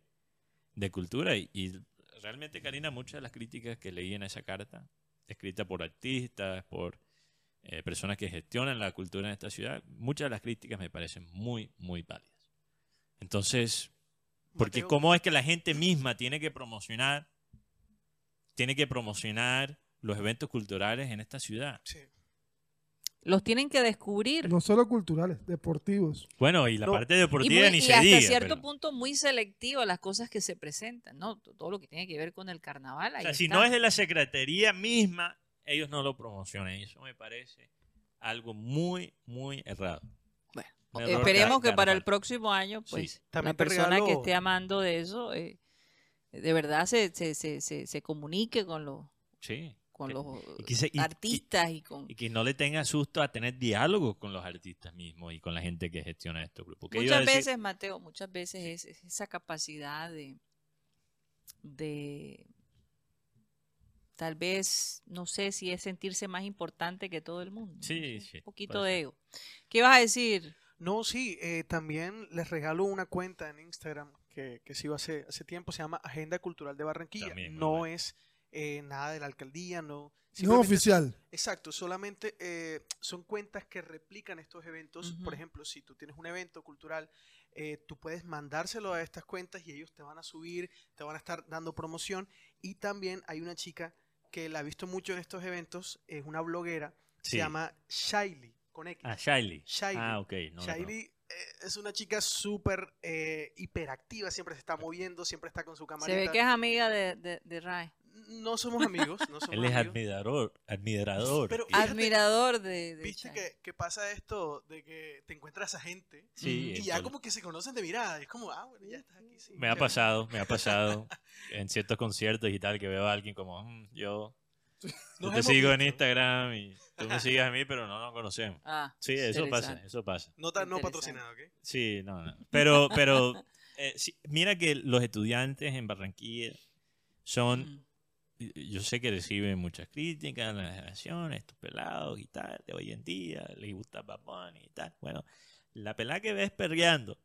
de Cultura. Y, y realmente, Karina, muchas de las críticas que leí en esa carta, escrita por artistas, por eh, personas que gestionan la cultura en esta ciudad, muchas de las críticas me parecen muy, muy válidas. Entonces, porque Mateo. cómo es que la gente misma tiene que promocionar, tiene que promocionar los eventos culturales en esta ciudad. Los tienen que descubrir. No solo culturales, deportivos. Bueno, y la No. parte y, deportiva muy- ni y se hasta diga. cierto pero- punto muy selectivo las cosas que se presentan, ¿no? Todo lo que tiene que ver con el carnaval. o ahí sea, si está. no es de la secretaría misma, ellos no lo promocionan. Y eso me parece algo muy, muy errado. Error Esperemos que para el próximo año, Sí. pues, la También te persona que esté amando de eso eh, de verdad se, se, se, se, se comunique con los, Sí. con Que- los y que se- y- y- artistas y con... Y que no le tenga susto a tener diálogo con los artistas mismos y con la gente que gestiona estos grupos. Muchas decir- veces, Mateo, muchas veces es, es esa capacidad de, de, tal vez, no sé si es sentirse más importante que todo el mundo. no Sí, sé, sí, Un poquito de ego. ¿Qué vas a decir? No, sí, eh, también les regalo una cuenta en Instagram que, que sigo hace, hace tiempo, se llama Agenda Cultural de Barranquilla. También, no bueno. es eh, nada de la alcaldía, no. No oficial. Exacto, solamente eh, son cuentas que replican estos eventos. Por ejemplo, si tú tienes un evento cultural, eh, tú puedes mandárselo a estas cuentas y ellos te van a subir, te van a estar dando promoción. Y también hay una chica que la he visto mucho en estos eventos, es una bloguera, Sí. se llama Shailey, con X. Ah, Shailey. Shailey. Ah, ok. No, Shailey eh, es una chica súper eh, hiperactiva, siempre se está moviendo, siempre está con su Se camarita. ve que es amiga de, de, de Rai. No somos amigos, no somos Él es amigos. admirador, admirador. Pero y- fíjate- Admirador de, de Viste que, que pasa esto de que te encuentras a gente Sí, y ya como que se conocen de mirada. Es como, ah, bueno, ya estás aquí. Sí, Me ha pasado, me ha pasado en ciertos conciertos y tal, que veo a alguien como, "Mm, yo, yo te sigo en. Instagram y tú me sigues a mí, pero no nos conocemos. Ah, sí, eso pasa, eso pasa. No, tan- no patrocinado, ¿ok? Sí, no, no. Pero, pero eh, sí, mira que los estudiantes en Barranquilla son, yo sé que reciben muchas críticas en la generación, estos pelados y tal, de hoy en día, les gusta Bad y tal. Bueno, la pelada que ves perreando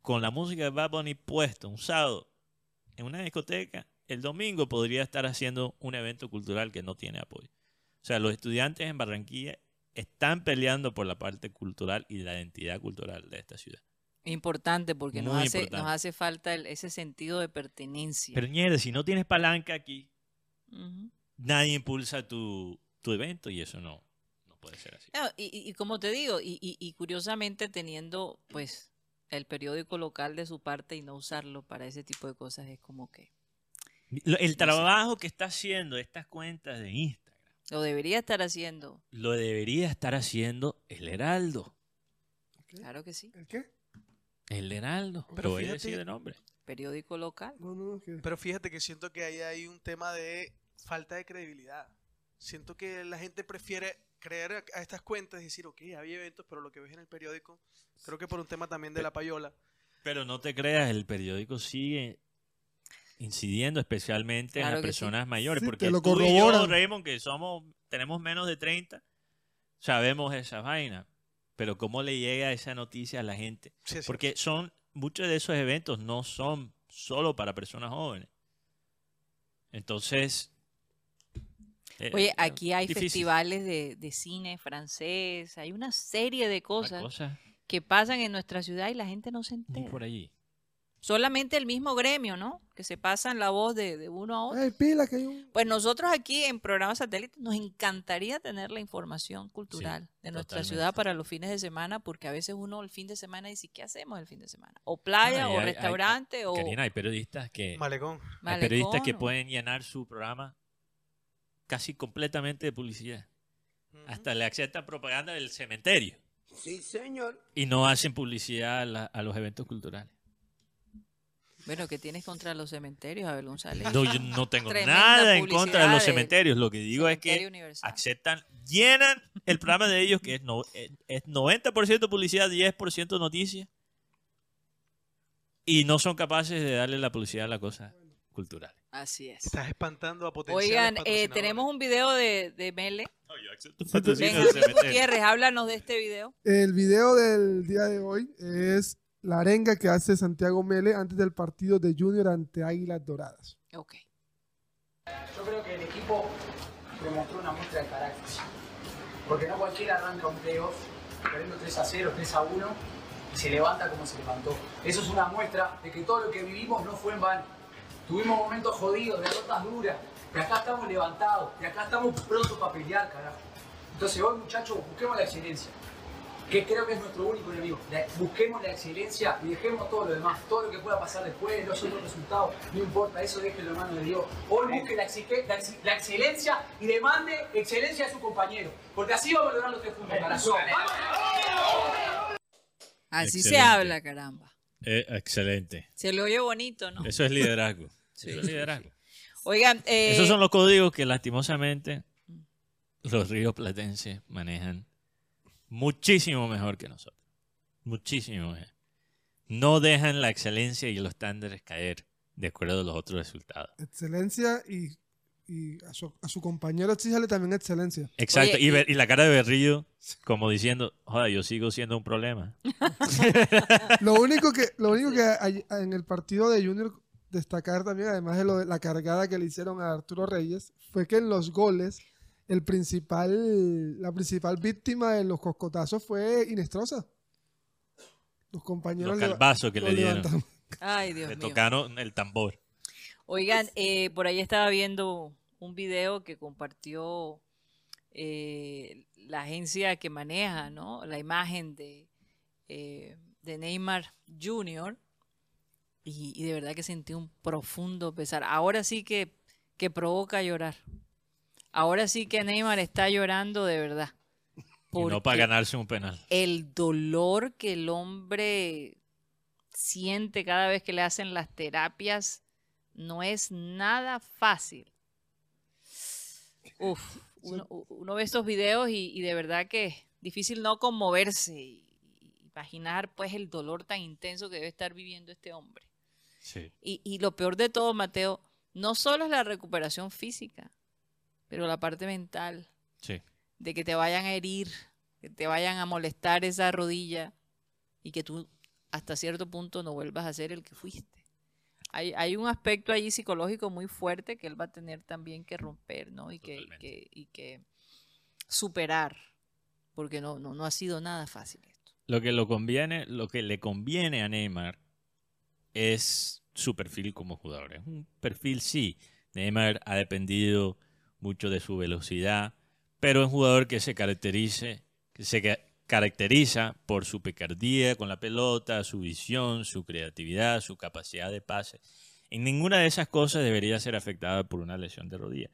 con la música de Bad Bunny puesto un sábado en una discoteca, el domingo podría estar haciendo un evento cultural que no tiene apoyo. O sea, los estudiantes en Barranquilla están peleando por la parte cultural y la identidad cultural de esta ciudad. Importante porque nos hace, importante. nos hace falta el- ese sentido de pertenencia. Pero ñere, si no tienes palanca aquí, Ujú. nadie impulsa tu, tu evento y eso no, no puede ser así. No, y, y- como te digo, y, y- y curiosamente teniendo pues el periódico local de su parte y no usarlo para ese tipo de cosas es como que Lo- El trabajo que está haciendo estas cuentas de Instagram lo debería estar haciendo. lo debería estar haciendo el Heraldo. Claro que sí. ¿El qué? El Heraldo. Pero Pero voy a fíjate- decir de nombre. Periódico local. No, no, no. que- Pero fíjate que siento que ahí hay un tema de falta de credibilidad. Siento que la gente prefiere creer a- estas cuentas y decir, ok, había eventos, pero lo que ves en el periódico, creo que por un tema también de la payola. Pero no te creas, el periódico sigue incidiendo especialmente en las sí. personas mayores. Sí, porque lo tú y yo. Raymond, que somos, tenemos menos de 30, sabemos esa vaina. Pero ¿cómo le llega esa noticia a la gente? Sí, Porque son, muchos de esos eventos no son solo para personas jóvenes. Entonces... eh, Oye, eh, aquí hay difícil. festivales de, de cine francés, hay una serie de cosas cosa, que pasan en nuestra ciudad y la gente no se ni entera. por allí. Solamente el mismo gremio, ¿no? Que se pasan la voz de, de uno a otro. Ay, pila, que hay un... Pues nosotros aquí en programa satélite nos encantaría tener la información cultural de nuestra totalmente. ciudad para los fines de semana, porque a veces uno el fin de semana dice, ¿qué hacemos el fin de semana? O playa, No, o hay- hay- restaurante, o Karina, hay periodistas que... Malecón. Hay periodistas que pueden llenar su programa casi completamente de publicidad. Hasta le aceptan propaganda del cementerio. Sí, señor. Y no hacen publicidad a, la- a los eventos culturales. Bueno, ¿qué tienes contra los cementerios, Abel González? No, yo no tengo nada en contra de los cementerios. Lo que digo es que Universal. aceptan, llenan el programa de ellos, que es, no, es, es 90% publicidad, 10% noticias. Y no son capaces de darle la publicidad a la cosa cultural. Así es. Estás espantando a potenciales Oigan, eh, tenemos un video de, de Mele. patrocinio Venga, del cementerio. Gutiérrez, háblanos de este video. El video del día de hoy es la arenga que hace Santiago Mele antes del partido de Junior ante Águilas Doradas. Ok. Yo creo que el equipo demostró una muestra de carácter. Porque no cualquiera arranca un playoff perdiendo 3 a 0, 3 a 1 y se levanta como se levantó. Eso es una muestra de que todo lo que vivimos no fue en vano. Tuvimos momentos jodidos, derrotas duras, y acá estamos levantados, y acá estamos prontos para pelear, carajo. Entonces hoy muchachos, busquemos la excelencia, que creo que es nuestro único enemigo. La- busquemos la excelencia y dejemos todo lo demás, todo lo que pueda pasar después, los otros resultados, no importa, eso déjenlo en manos de Dios. Hoy busque la, exige- la ex- la excelencia y demande excelencia a su compañero, porque así vamos a lograr los tres puntos. Así se habla, caramba. Eh, excelente. Se le oye bonito, ¿no? Eso es liderazgo. Sí, Eso es liderazgo. Oigan, eh, Esos son los códigos que lastimosamente los ríos platenses manejan muchísimo mejor que nosotros. Muchísimo mejor. No dejan la excelencia y los estándares caer de acuerdo a los otros resultados. Excelencia y, y a, su, a su compañero exíjale también excelencia. Exacto. Oye, y, y- y la cara de Berrillo como diciendo, joder, yo sigo siendo un problema. Lo único que, lo único que hay- en el partido de Junior destacar también, además de, lo de la cargada que le hicieron a Arturo Reyes, fue que en los goles el principal, la principal víctima de los coscotazos fue Inestrosa. Los compañeros Los calvazos que le dieron. levantaron. Ay, Dios Le mío. tocaron el tambor. Oigan, eh, por ahí estaba viendo un video que compartió eh, la agencia que maneja ¿no? la imagen de, eh, de Neymar Jr. Y, y de verdad que sentí un profundo pesar. Ahora sí que, que provoca llorar. Ahora sí que Neymar está llorando de verdad. Y no para ganarse un penal. el dolor que el hombre siente cada vez que le hacen las terapias no es nada fácil. Uf, uno, ve estos videos y, y de verdad que es difícil no conmoverse y, y imaginar pues el dolor tan intenso que debe estar viviendo este hombre. Sí. Y, y lo peor de todo, Mateo, no solo es la recuperación física, pero la parte mental Sí. de que te vayan a herir, que te vayan a molestar esa rodilla y que tú hasta cierto punto no vuelvas a ser el que fuiste. Hay, hay un aspecto allí psicológico muy fuerte que él va a tener también que romper, ¿no? Y que, y que, y que superar, porque no, no, no ha sido nada fácil esto. Lo que lo conviene, lo que le conviene a Neymar es su perfil como jugador. Es un perfil, sí. Neymar ha dependido mucho de su velocidad, pero es un jugador que se caracterice, que se ca- caracteriza por su picardía con la pelota, su visión, su creatividad, su capacidad de pase. En ninguna de esas cosas debería ser afectada por una lesión de rodilla.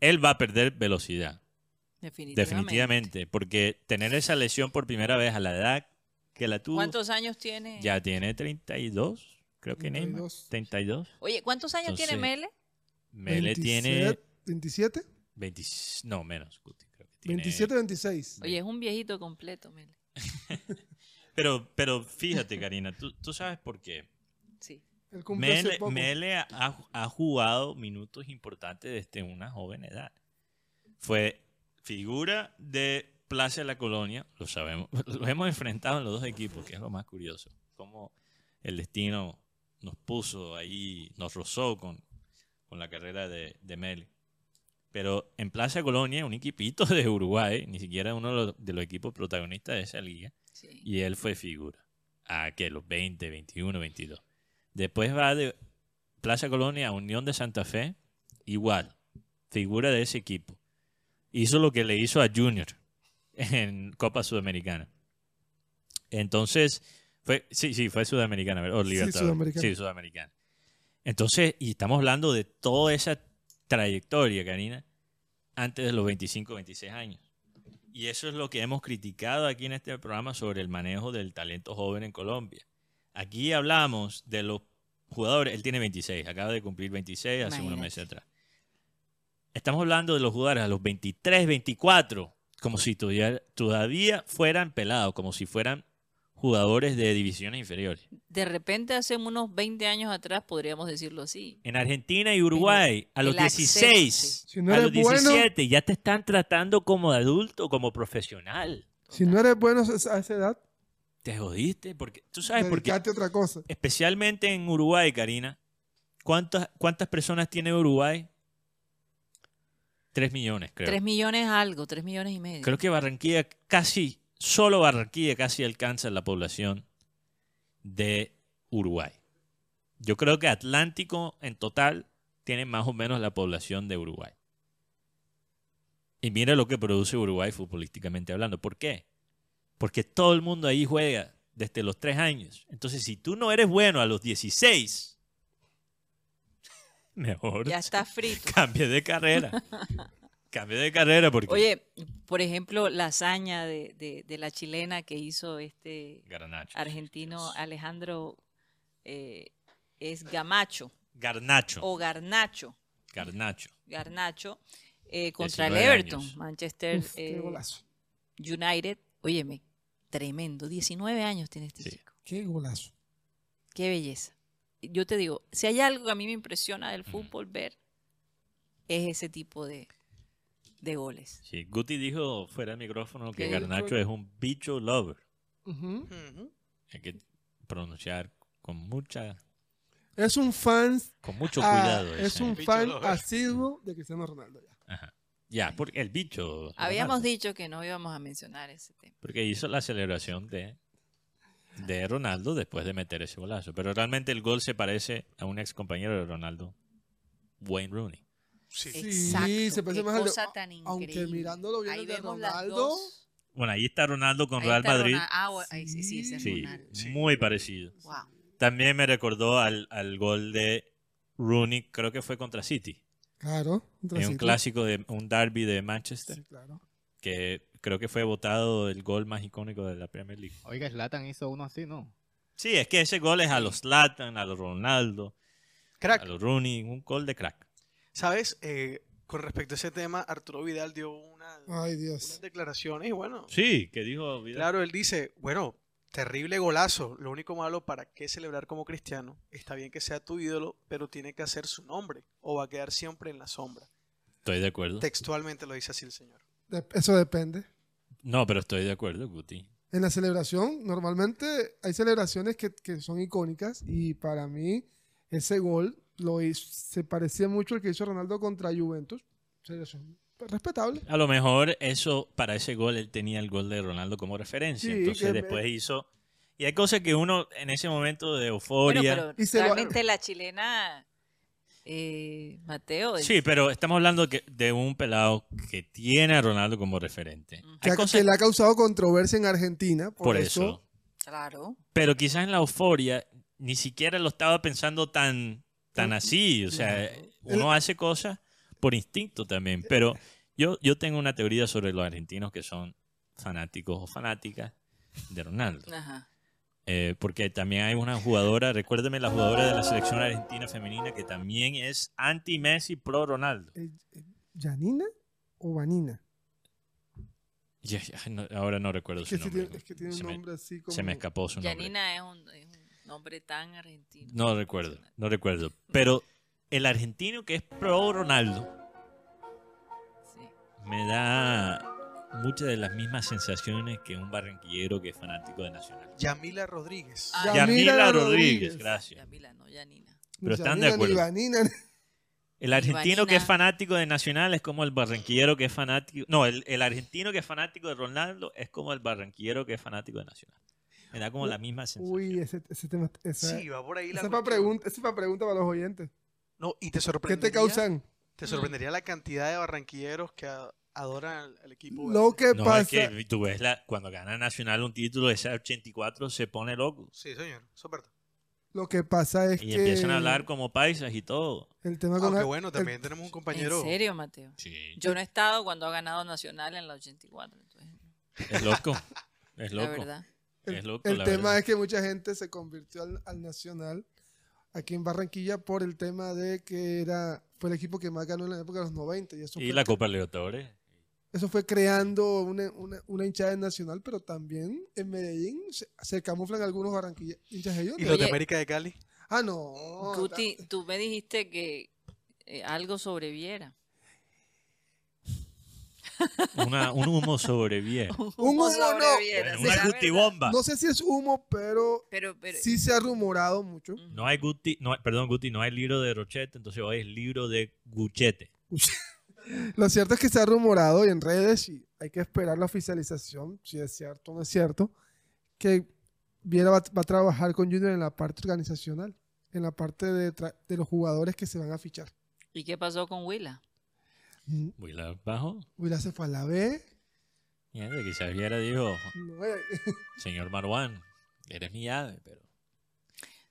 Él va a perder velocidad. Definitivamente. Definitivamente, porque tener esa lesión por primera vez a la edad que la tuvo, ¿Cuántos años tiene? ya tiene 32, creo que Neymar. 32. Oye, ¿cuántos años tiene Mele? Mele tiene 27, 20, no menos, Guti, creo que tiene- 27, 26. Oye, es un viejito completo, Mele. Pero, pero fíjate, Karina, tú, tú sabes por qué. Sí. Él Mele, poco. Mele ha, ha jugado minutos importantes desde una joven edad. Fue figura de Plaza de la Colonia, lo sabemos, lo hemos enfrentado en los dos equipos, que es lo más curioso. Cómo el destino nos puso ahí, nos rozó con, con la carrera de, de Mele. Pero en Plaza Colonia, un equipito de Uruguay, ni siquiera uno de los, de los equipos protagonistas de esa liga, y él fue figura. A que los 20, 21, 22. Después va de Plaza Colonia a Unión de Santa Fe, igual, figura de ese equipo. Hizo lo que le hizo a Junior en Copa Sudamericana. Entonces, fue, sí, sí, fue Sudamericana, ¿verdad? O Libertadores. Sudamericana. Sí, Sudamericana. Entonces, y estamos hablando de toda esa trayectoria, Karina, antes de los 25, 26 años. Y eso es lo que hemos criticado aquí en este programa sobre el manejo del talento joven en Colombia. Aquí hablamos de los jugadores, él tiene 26, acaba de cumplir 26 hace unos meses atrás. Estamos hablando de los jugadores a los 23, 24, como si todavía, todavía fueran pelados, como si fueran jugadores de divisiones inferiores. De repente, hace unos 20 años atrás, podríamos decirlo así. En Argentina y Uruguay, a los el acceso, 16, sí. Si no a los eres bueno- 17, ya te están tratando como adulto, como profesional. Si no eres bueno a esa edad, Te jodiste, porque tú sabes por qué. otra cosa. Especialmente en Uruguay, Karina. ¿Cuántas, cuántas personas tiene Uruguay? Tres millones, creo. 3 millones algo, 3 millones y medio. Creo que Barranquilla casi, solo Barranquilla casi alcanza la población de Uruguay. Yo creo que Atlántico en total tiene más o menos la población de Uruguay. Y mira lo que produce Uruguay futbolísticamente hablando. ¿Por qué? Porque todo el mundo ahí juega desde los tres años. Entonces, si tú no eres bueno a los 16, mejor Ya está frito. cambie de carrera. cambie de carrera porque... Oye, por ejemplo, la hazaña de, de- de la chilena que hizo este Garanacho. argentino Alejandro eh, es Gamacho Garnacho. o Garnacho. Garnacho. Garnacho eh, contra el 19 Everton, años. Manchester Uf, qué eh. United. Óyeme, tremendo. 19 años tiene este chico. Qué golazo. Qué belleza. Yo te digo, si hay algo que a mí me impresiona del fútbol ver, es ese tipo de, de goles. Sí, Guti dijo fuera del micrófono que. Garnacho es un bicho lover. Ujú. Hay que pronunciar con mucha Es un fan. con mucho ah, cuidado. es un fan asiduo de Cristiano Ronaldo. ya. Ajá. Ya, porque el bicho. Habíamos Ronaldo, dicho que no íbamos a mencionar ese tema. Porque hizo la celebración de, de Ronaldo después de meter ese golazo. Pero realmente el gol se parece a un ex compañero de Ronaldo, Wayne Rooney. Sí, Exacto, se parece más al de- tan Aunque mirándolo bien Ahí el de vemos Ronaldo. Bueno, ahí está Ronaldo con Ahí Real Madrid. Ronaldo. Ah, bueno, ahí sí, sí, ese es Sí, Ronaldo. muy parecido. Wow. También me recordó al, al gol de Rooney, creo que fue contra City. Claro. contra En un City. clásico de un derby de Manchester. Sí, claro. Que creo que fue votado el gol más icónico de la Premier League. Oiga, Zlatan hizo uno así, ¿no? Sí, es que ese gol es a los Zlatan, a los Ronaldo, Crack. a los Rooney, un gol de crack. ¿Sabes? Eh, con respecto a ese tema, Arturo Vidal dio una, Ay, Dios. unas declaraciones y bueno. Sí, que dijo Vidal. Claro, él dice, bueno, terrible golazo. Lo único malo, ¿para qué celebrar como cristiano? Está bien que sea tu ídolo, pero tiene que hacer su nombre o va a quedar siempre en la sombra. Estoy de acuerdo. Textualmente lo dice así el señor. De- Eso depende. No, pero estoy de acuerdo, Guti. En la celebración, normalmente hay celebraciones que, que son icónicas y para mí ese gol lo hizo- se parecía mucho al que hizo Ronaldo contra Juventus. Respetable. A lo mejor eso, para ese gol, él tenía el gol de Ronaldo como referencia. Sí, Entonces me- después hizo... Y hay cosas que uno en ese momento de Bueno, euforia... pero Y se lo- realmente la chilena, eh, Mateo, es- Sí, pero estamos hablando que- de un pelado que tiene a Ronaldo como referente. Que, Hay ha- cosas que le ha causado controversia en Argentina. Por, por eso, eso. claro. Pero quizás en la euforia ni siquiera lo estaba pensando tan, tan así. O sea, uno hace cosas por instinto también. Pero yo, yo tengo una teoría sobre los argentinos que son fanáticos o fanáticas de Ronaldo. Ajá. Eh, porque también hay una jugadora, recuérdeme la jugadora de la selección argentina femenina que también es anti-Messi, pro Ronaldo. eh, eh, ¿Yanina o Vanina? No- ahora no recuerdo Es su que, nombre. tiene, es que tiene se, un me, nombre así como... se me escapó su nombre. Yanina es un, es un nombre tan argentino. No recuerdo, no recuerdo. Pero el argentino que es pro Ronaldo me da muchas de las mismas sensaciones que un barranquillero que es fanático de Nacional. Yamila Rodríguez. Ah, Yamila, Yamila Rodríguez, Rodríguez. gracias. Yamila, no Yanina. Pero están de acuerdo. El argentino que es fanático de Nacional es como el barranquillero que es fanático... No, el, el argentino que es fanático de Ronaldo es como el barranquillero que es fanático de Nacional. Me da como la misma sensación. Uy, ese, ese tema... Esa, Sí, va por ahí la esa es para cuestión. pregunta, esa es para pregunta para los oyentes. No, y te ¿Qué sorprendería. te causan? Te sorprendería la cantidad de barranquilleros que adoran al, al equipo. Lo que No, pasa... es que tú ves la, cuando gana Nacional un título, ese 84 se pone loco. Sí, señor. Eso es verdad. Lo que pasa es Y que... empiezan a hablar como paisas y todo. El tema con Aunque el- bueno, el- también tenemos un compañero. ¿En serio, Mateo? Sí. Yo no he estado cuando ha ganado Nacional en la 84. entonces, Es loco. Es la loco. verdad. Es loco, El tema verdad. es que mucha gente se convirtió al, al Nacional aquí en Barranquilla por el tema de que era fue el equipo que más ganó en la época de los 90 y eso, Y fue, la Copa Libertadores. eso fue creando una, una, una hinchada en Nacional, pero también en Medellín se, se camuflan algunos Barranquilla hinchas de ellos. ¿Y los de. América de Cali? Ah, no. Guti, tú me dijiste que eh, algo sobreviera. Una, un humo sobreviene. Un humo no. sobreviera, Bueno, será una Guti verdad. bomba. No sé si es humo, pero, Pero, pero sí se ha rumorado mucho. No hay Guti, no hay- perdón, Guti, no hay libro de Rochete, entonces hoy es libro de Guchete. Lo cierto es que se ha rumorado y en redes, y hay que esperar la oficialización, si es cierto o no es cierto, que Viera va, va a trabajar con Junior en la parte organizacional, en la parte de, de los jugadores que se van a fichar. ¿y qué pasó con Willa? Willa bajo. Willa se fue a la B. Mierda, quizás Viera dijo, eh, señor Marwan, eres mi ave, pero...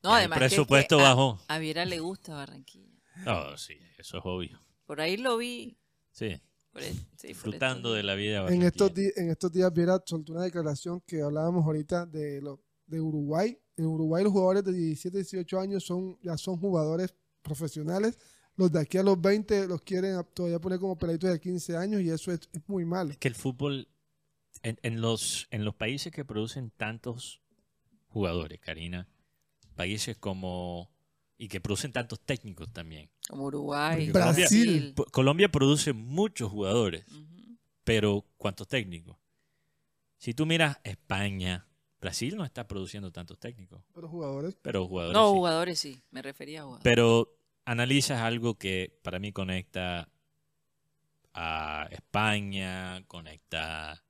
No, Ya, además el que es que presupuesto a- bajó. A, Viera le gusta Barranquilla. No, sí, eso es obvio. Por ahí lo vi. Sí, por el- sí, por disfrutando de la vida. en, estos en estos días Viera soltó una declaración que hablábamos ahorita de lo, de Uruguay. En Uruguay los jugadores de 17, 18 años son, ya son jugadores profesionales. Los de aquí a los 20 los quieren todavía poner como peladitos de 15 años y eso es, es muy malo. que el fútbol, en, en los, en los países que producen tantos jugadores, Karina, países como... y que producen tantos técnicos también. Como Uruguay, Colombia- Brasil. Colombia produce muchos jugadores, pero ¿cuántos técnicos? Si tú miras España, Brasil no está produciendo tantos técnicos, Pero jugadores. pero jugadores No, sí. jugadores sí, me refería a jugadores. Pero analizas algo que para mí conecta a España, conecta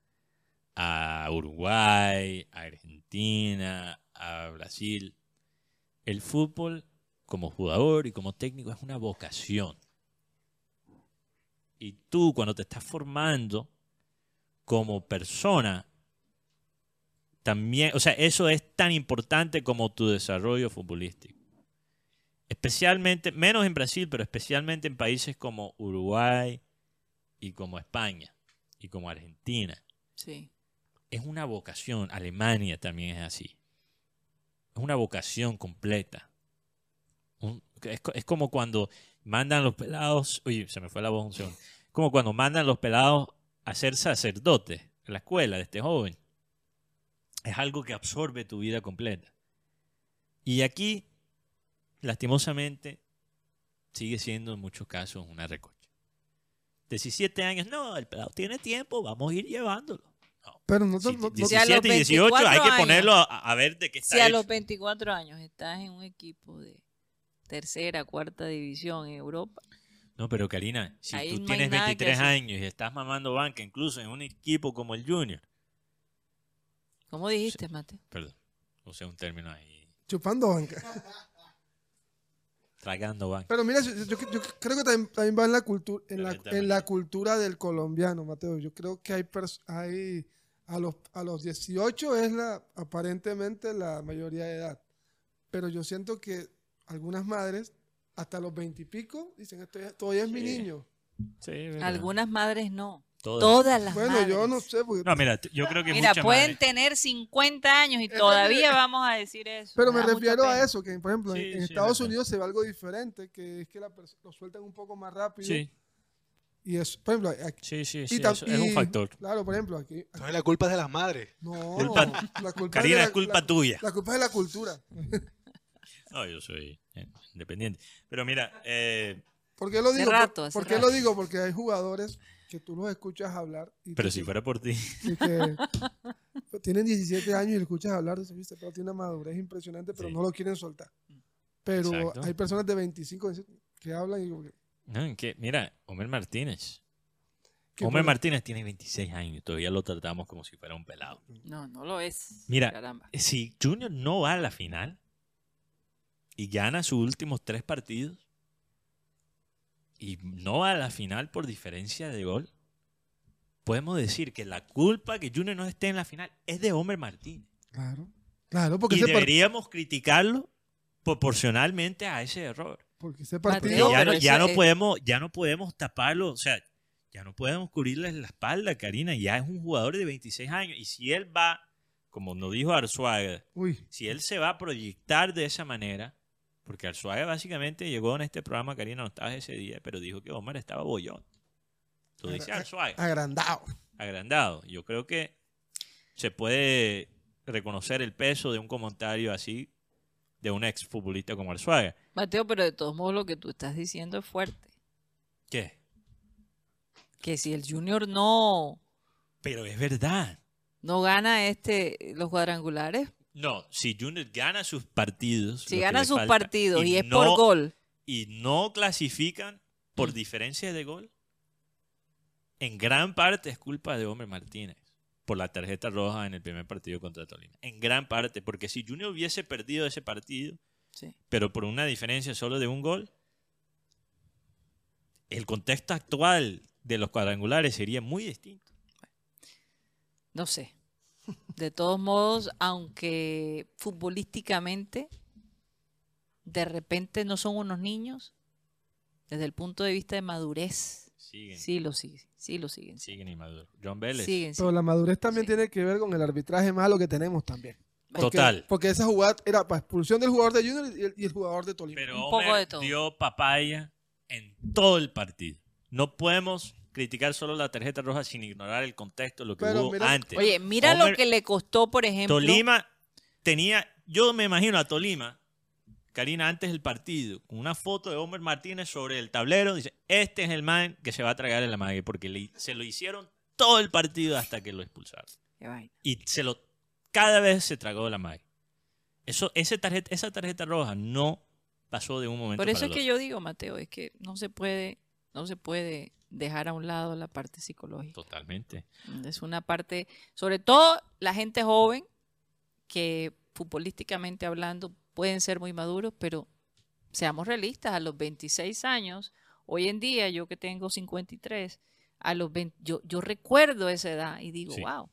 a Uruguay, a Argentina, a Brasil. El fútbol como jugador y como técnico es una vocación. Y tú cuando te estás formando como persona, también, o sea, eso es tan importante como tu desarrollo futbolístico. Especialmente, menos en Brasil, pero especialmente en países como Uruguay y como España y como Argentina. Sí. Es una vocación. Alemania también es así. Es una vocación completa. Un- es, es como cuando mandan los pelados. Oye, se me fue la voz un segundo. Como cuando mandan los pelados a ser sacerdotes en la escuela de este joven. Es algo que absorbe tu vida completa. Y aquí, lastimosamente, sigue siendo en muchos casos una recocha. 17 años, no, el pelado tiene tiempo, vamos a ir llevándolo. Pero no, no- no- 17 y 18 hay que 24 ponerlo a, a ver de qué está Si a hecho. los 24 años estás en un equipo de tercera, cuarta división en Europa, No, pero Karina, si Ahí tú no tienes nada que 23 hacer. años y estás mamando banca, incluso en un equipo como el Junior, ¿cómo dijiste, Mateo? perdón, usé un término ahí, chupando banca. tragando banca. Pero mira, yo, yo- yo creo que también, también va en la cultura, en la, en la cultura del colombiano, Mateo. Yo creo que hay, hay a los a los 18 es la aparentemente la mayoría de edad. Pero yo siento que algunas madres hasta los 20 y pico dicen esto ya- todavía es mi niño. Sí. Algunas madres no. Todas. Todas, las Bueno, madres. yo no sé porque No, mira, yo creo que Mira, pueden tener 50 años y Es todavía verdad. vamos a decir eso. Pero me refiero a eso, que por ejemplo en- Sí, en, sí, es Estados. Unidos se ve algo diferente, que es que la lo sueltan un poco más rápido. Sí. Y es, por ejemplo, aquí, Sí, sí, sí, eso es un factor. Claro, por ejemplo, aquí. Entonces la culpa es de las madres. No, Culpa- la culpa Karina, de la- es culpa la- tuya. La culpa es de la cultura. No, yo soy eh, independiente. Pero mira, eh, ¿Por qué lo digo? rato, ¿Por, qué lo digo? Porque hay jugadores que tú los escuchas hablar y, pero te- si fuera por ti, y que tienen 17 años y escuchas hablar, "Viste, pero tiene una madurez impresionante, pero Sí. no lo quieren soltar. Pero Exacto. hay personas de 25 que hablan y digo, no, que, mira, Homer Martínez. ¿Qué Homer Martínez tiene 26 años y todavía lo tratamos como si fuera un pelado. No, no lo es. Mira, Caramba. si Junior no va a la final y gana sus últimos tres partidos y no va a la final por diferencia de gol, podemos decir que la culpa que Junior no esté en la final es de Homer Martínez. claro, claro, porque Y deberíamos criticarlo proporcionalmente a ese error. porque ese partido... ya, no, ya eso no es- podemos, ya no podemos taparlo, o sea, ya no podemos cubrirle la espalda, Karina. Ya es un jugador de 26 años. Y si él va, como nos dijo Arzuaga, Uy, si él se va a proyectar de esa manera, porque Arzuaga básicamente llegó en este programa, Karina, no estabas ese día, pero dijo que Omar estaba bollón. Lo dice agra- Arzuaga, agrandado. agrandado. Yo creo que se puede reconocer el peso de un comentario así de un ex futbolista como Arzuaga. Mateo, pero de todos modos lo que tú estás diciendo es fuerte. ¿Qué? Que si el Junior no, Pero es verdad. no gana este los cuadrangulares, No, si Junior gana sus partidos. si gana sus falta, partidos y, es no- por gol, Y no clasifican por Mm. diferencia de gol, en gran parte es culpa de Homer Martínez por la tarjeta roja en el primer partido contra Tolima. En gran parte, porque si Junior hubiese perdido ese partido, sí. pero por una diferencia solo de un gol, el contexto actual de los cuadrangulares sería muy distinto. no sé. De todos modos, aunque futbolísticamente de repente no son unos niños, desde el punto de vista de madurez, Siguen, sí lo siguen, sí lo siguen. siguen inmaduros. John Vélez. Siguen, Pero la madurez también Sí. tiene que ver con el arbitraje malo que tenemos también. Porque- Total. Porque esa jugada era para expulsión del jugador de Junior y el, y el jugador de Tolima. Pero dio papaya en todo el partido. No podemos criticar solo la tarjeta roja sin ignorar el contexto, lo que Pero hubo mira- antes. Oye, mira lo que le costó, por ejemplo. Tolima tenía, yo me imagino a Tolima, Karina, antes del partido, con una foto de Homer Martínez sobre el tablero, dice, este es el man que se va a tragar el amague, porque le- se lo hicieron todo el partido hasta que lo expulsaron. Y se lo, cada vez se tragó el amague. Eso, ese tarjeta, esa tarjeta roja no pasó de un momento Por eso para es el que yo digo, Mateo, es que no se puede, no se puede dejar a un lado la parte psicológica. Totalmente. Es una parte, sobre todo la gente joven, que futbolísticamente hablando pueden ser muy maduros, pero seamos realistas, a los 26 años, hoy en día, yo que tengo 53, a los 20, yo, yo recuerdo esa edad y digo, Sí. wow.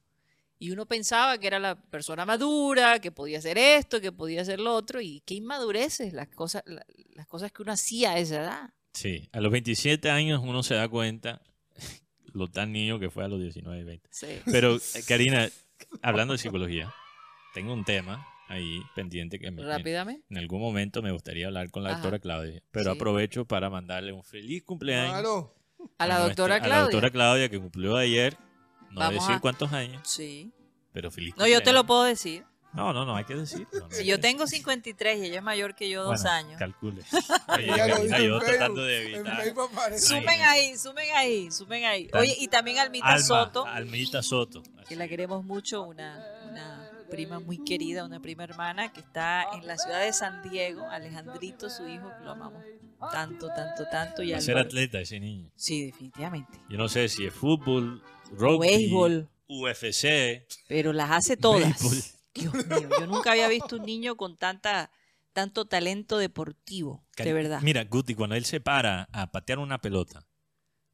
Y uno pensaba que era la persona madura, que podía hacer esto, que podía hacer lo otro, y qué inmadureces las cosas, la- las cosas que uno hacía a esa edad. Sí, a los 27 años uno se da cuenta lo tan niño que fue a los 19 y 20. Sí. Pero, Karina, hablando de psicología, tengo un tema ahí pendiente que me, en- Rápidamente. en algún momento me gustaría hablar con la Ajá. doctora Claudia, pero Sí. aprovecho para mandarle un feliz cumpleaños Claro. A la nuestra- doctora a la Claudia. doctora Claudia que cumplió ayer, no voy a decir cuántos años, Sí. pero feliz No, yo te lo cumpleaños. puedo decir. No, no, no, hay que decirlo. no Si hay yo tengo 53 y ella es mayor que yo dos Bueno, años. Calcule. Oye, yo tratando de evitar. Sumen ahí, sumen ahí, sumen ahí. Oye, y también Almita Alma, Soto, Almita Soto. que la queremos mucho, una, una prima muy querida, una prima hermana que está en la ciudad de San Diego, Alejandrito, su hijo, que lo amamos tanto, tanto, tanto. Y Va a ser atleta ese niño. Sí, definitivamente. Yo no sé si es fútbol, rugby, Béisbol. UFC. Pero las hace todas. béisbol. Dios mío, yo nunca había visto un niño con tanta, tanto talento deportivo, de verdad. Mira, Guti, cuando él se para a patear una pelota,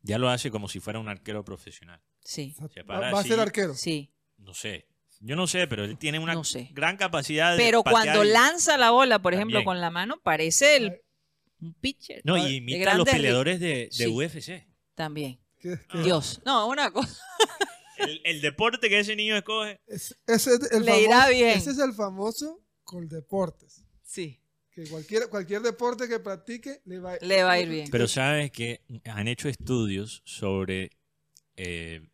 ya lo hace como si fuera un arquero profesional. Sí. Se Va, para va a ser así, arquero. Sí. No sé. Yo no sé, pero él tiene una No sé. gran capacidad de Pero patear cuando y- lanza la bola, por ejemplo, También. con la mano, parece el, un pitcher. No, y imita a los peleadores de, de Sí. UFC. También. ¿Qué- qué? Dios. No, una cosa. El, el deporte que ese niño escoge. Es- ese, es el Le irá famoso, bien. ese es el famoso Coldeportes. Sí. Que cualquier, cualquier deporte que practique le va, Le va a ir bien. Pero sabes que han hecho estudios sobre eh,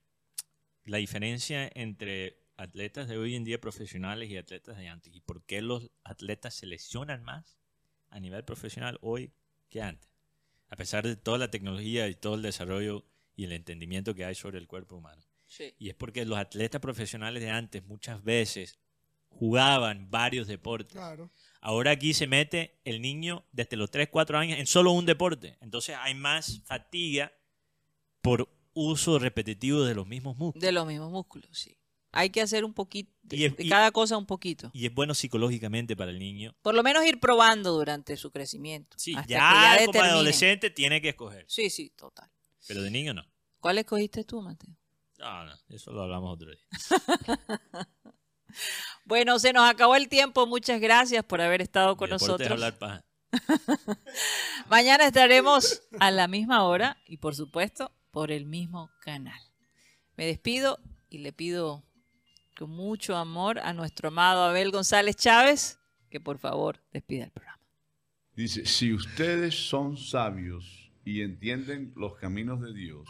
la diferencia entre atletas de hoy en día profesionales y atletas de antes. ¿Y por qué los atletas se lesionan más a nivel profesional hoy que antes? A pesar de toda la tecnología y todo el desarrollo y el entendimiento que hay sobre el cuerpo humano. Sí. Y es porque los atletas profesionales de antes muchas veces jugaban varios deportes. Claro. Ahora aquí se mete el niño desde los 3, 4 años en solo un deporte. Entonces hay más fatiga por uso repetitivo de los mismos músculos. De los mismos músculos, sí. Hay que hacer un poquito, de, Y es- de y- cada cosa un poquito. Y es bueno psicológicamente para el niño. Por lo menos ir probando durante su crecimiento. Sí, hasta ya, que ya como determine. adolescente tiene que escoger. Sí, sí, total. Pero de niño no. ¿Cuál escogiste tú, Mateo? No, no, eso lo hablamos otro día. Bueno, se nos acabó el tiempo. Muchas gracias por haber estado con nosotros. hablar paja. Mañana estaremos a la misma hora y por supuesto por el mismo canal. Me despido y le pido con mucho amor a nuestro amado Abel González Chávez que por favor despida el programa. Dice, si ustedes son sabios y entienden los caminos de Dios,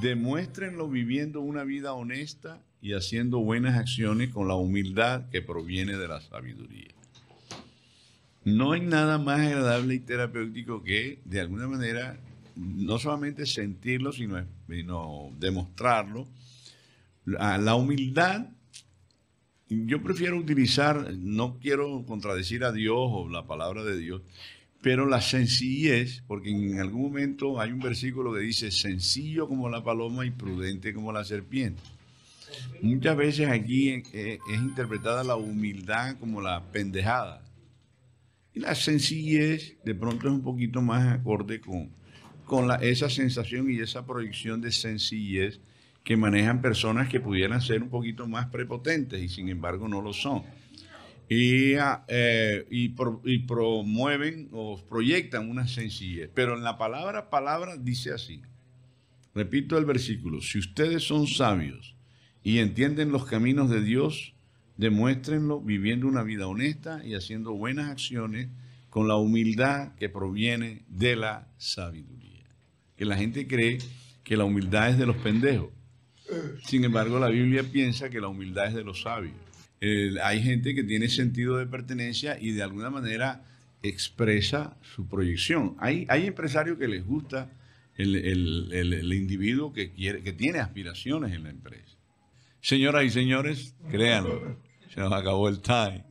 demuéstrenlo viviendo una vida honesta y haciendo buenas acciones con la humildad que proviene de la sabiduría. No hay nada más agradable y terapéutico que, de alguna manera, no solamente sentirlo, sino, demostrarlo. La humildad yo prefiero utilizar, no quiero contradecir a Dios o la palabra de Dios, pero la sencillez, porque en algún momento hay un versículo que dice, sencillo como la paloma y prudente como la serpiente. Muchas veces aquí eh, es interpretada la humildad como la pendejada. Y la sencillez de pronto es un poquito más acorde con, con esa sensación y esa proyección de sencillez que manejan personas que pudieran ser un poquito más prepotentes y sin embargo no lo son. Y, ah, eh, y, pro- y promueven o proyectan una sencillez. Pero en la palabra palabra dice así. Repito el versículo. Si ustedes son sabios y entienden los caminos de Dios, demuéstrenlo viviendo una vida honesta y haciendo buenas acciones con la humildad que proviene de la sabiduría. Que la gente cree que la humildad es de los pendejos. Sin embargo, la Biblia piensa que la humildad es de los sabios. Eh, hay gente que tiene sentido de pertenencia y de alguna manera expresa su proyección. Hay, hay empresarios que les gusta el, el- el- el individuo que, quiere, que tiene aspiraciones en la empresa. Señoras y señores, créanlo, se nos acabó el time.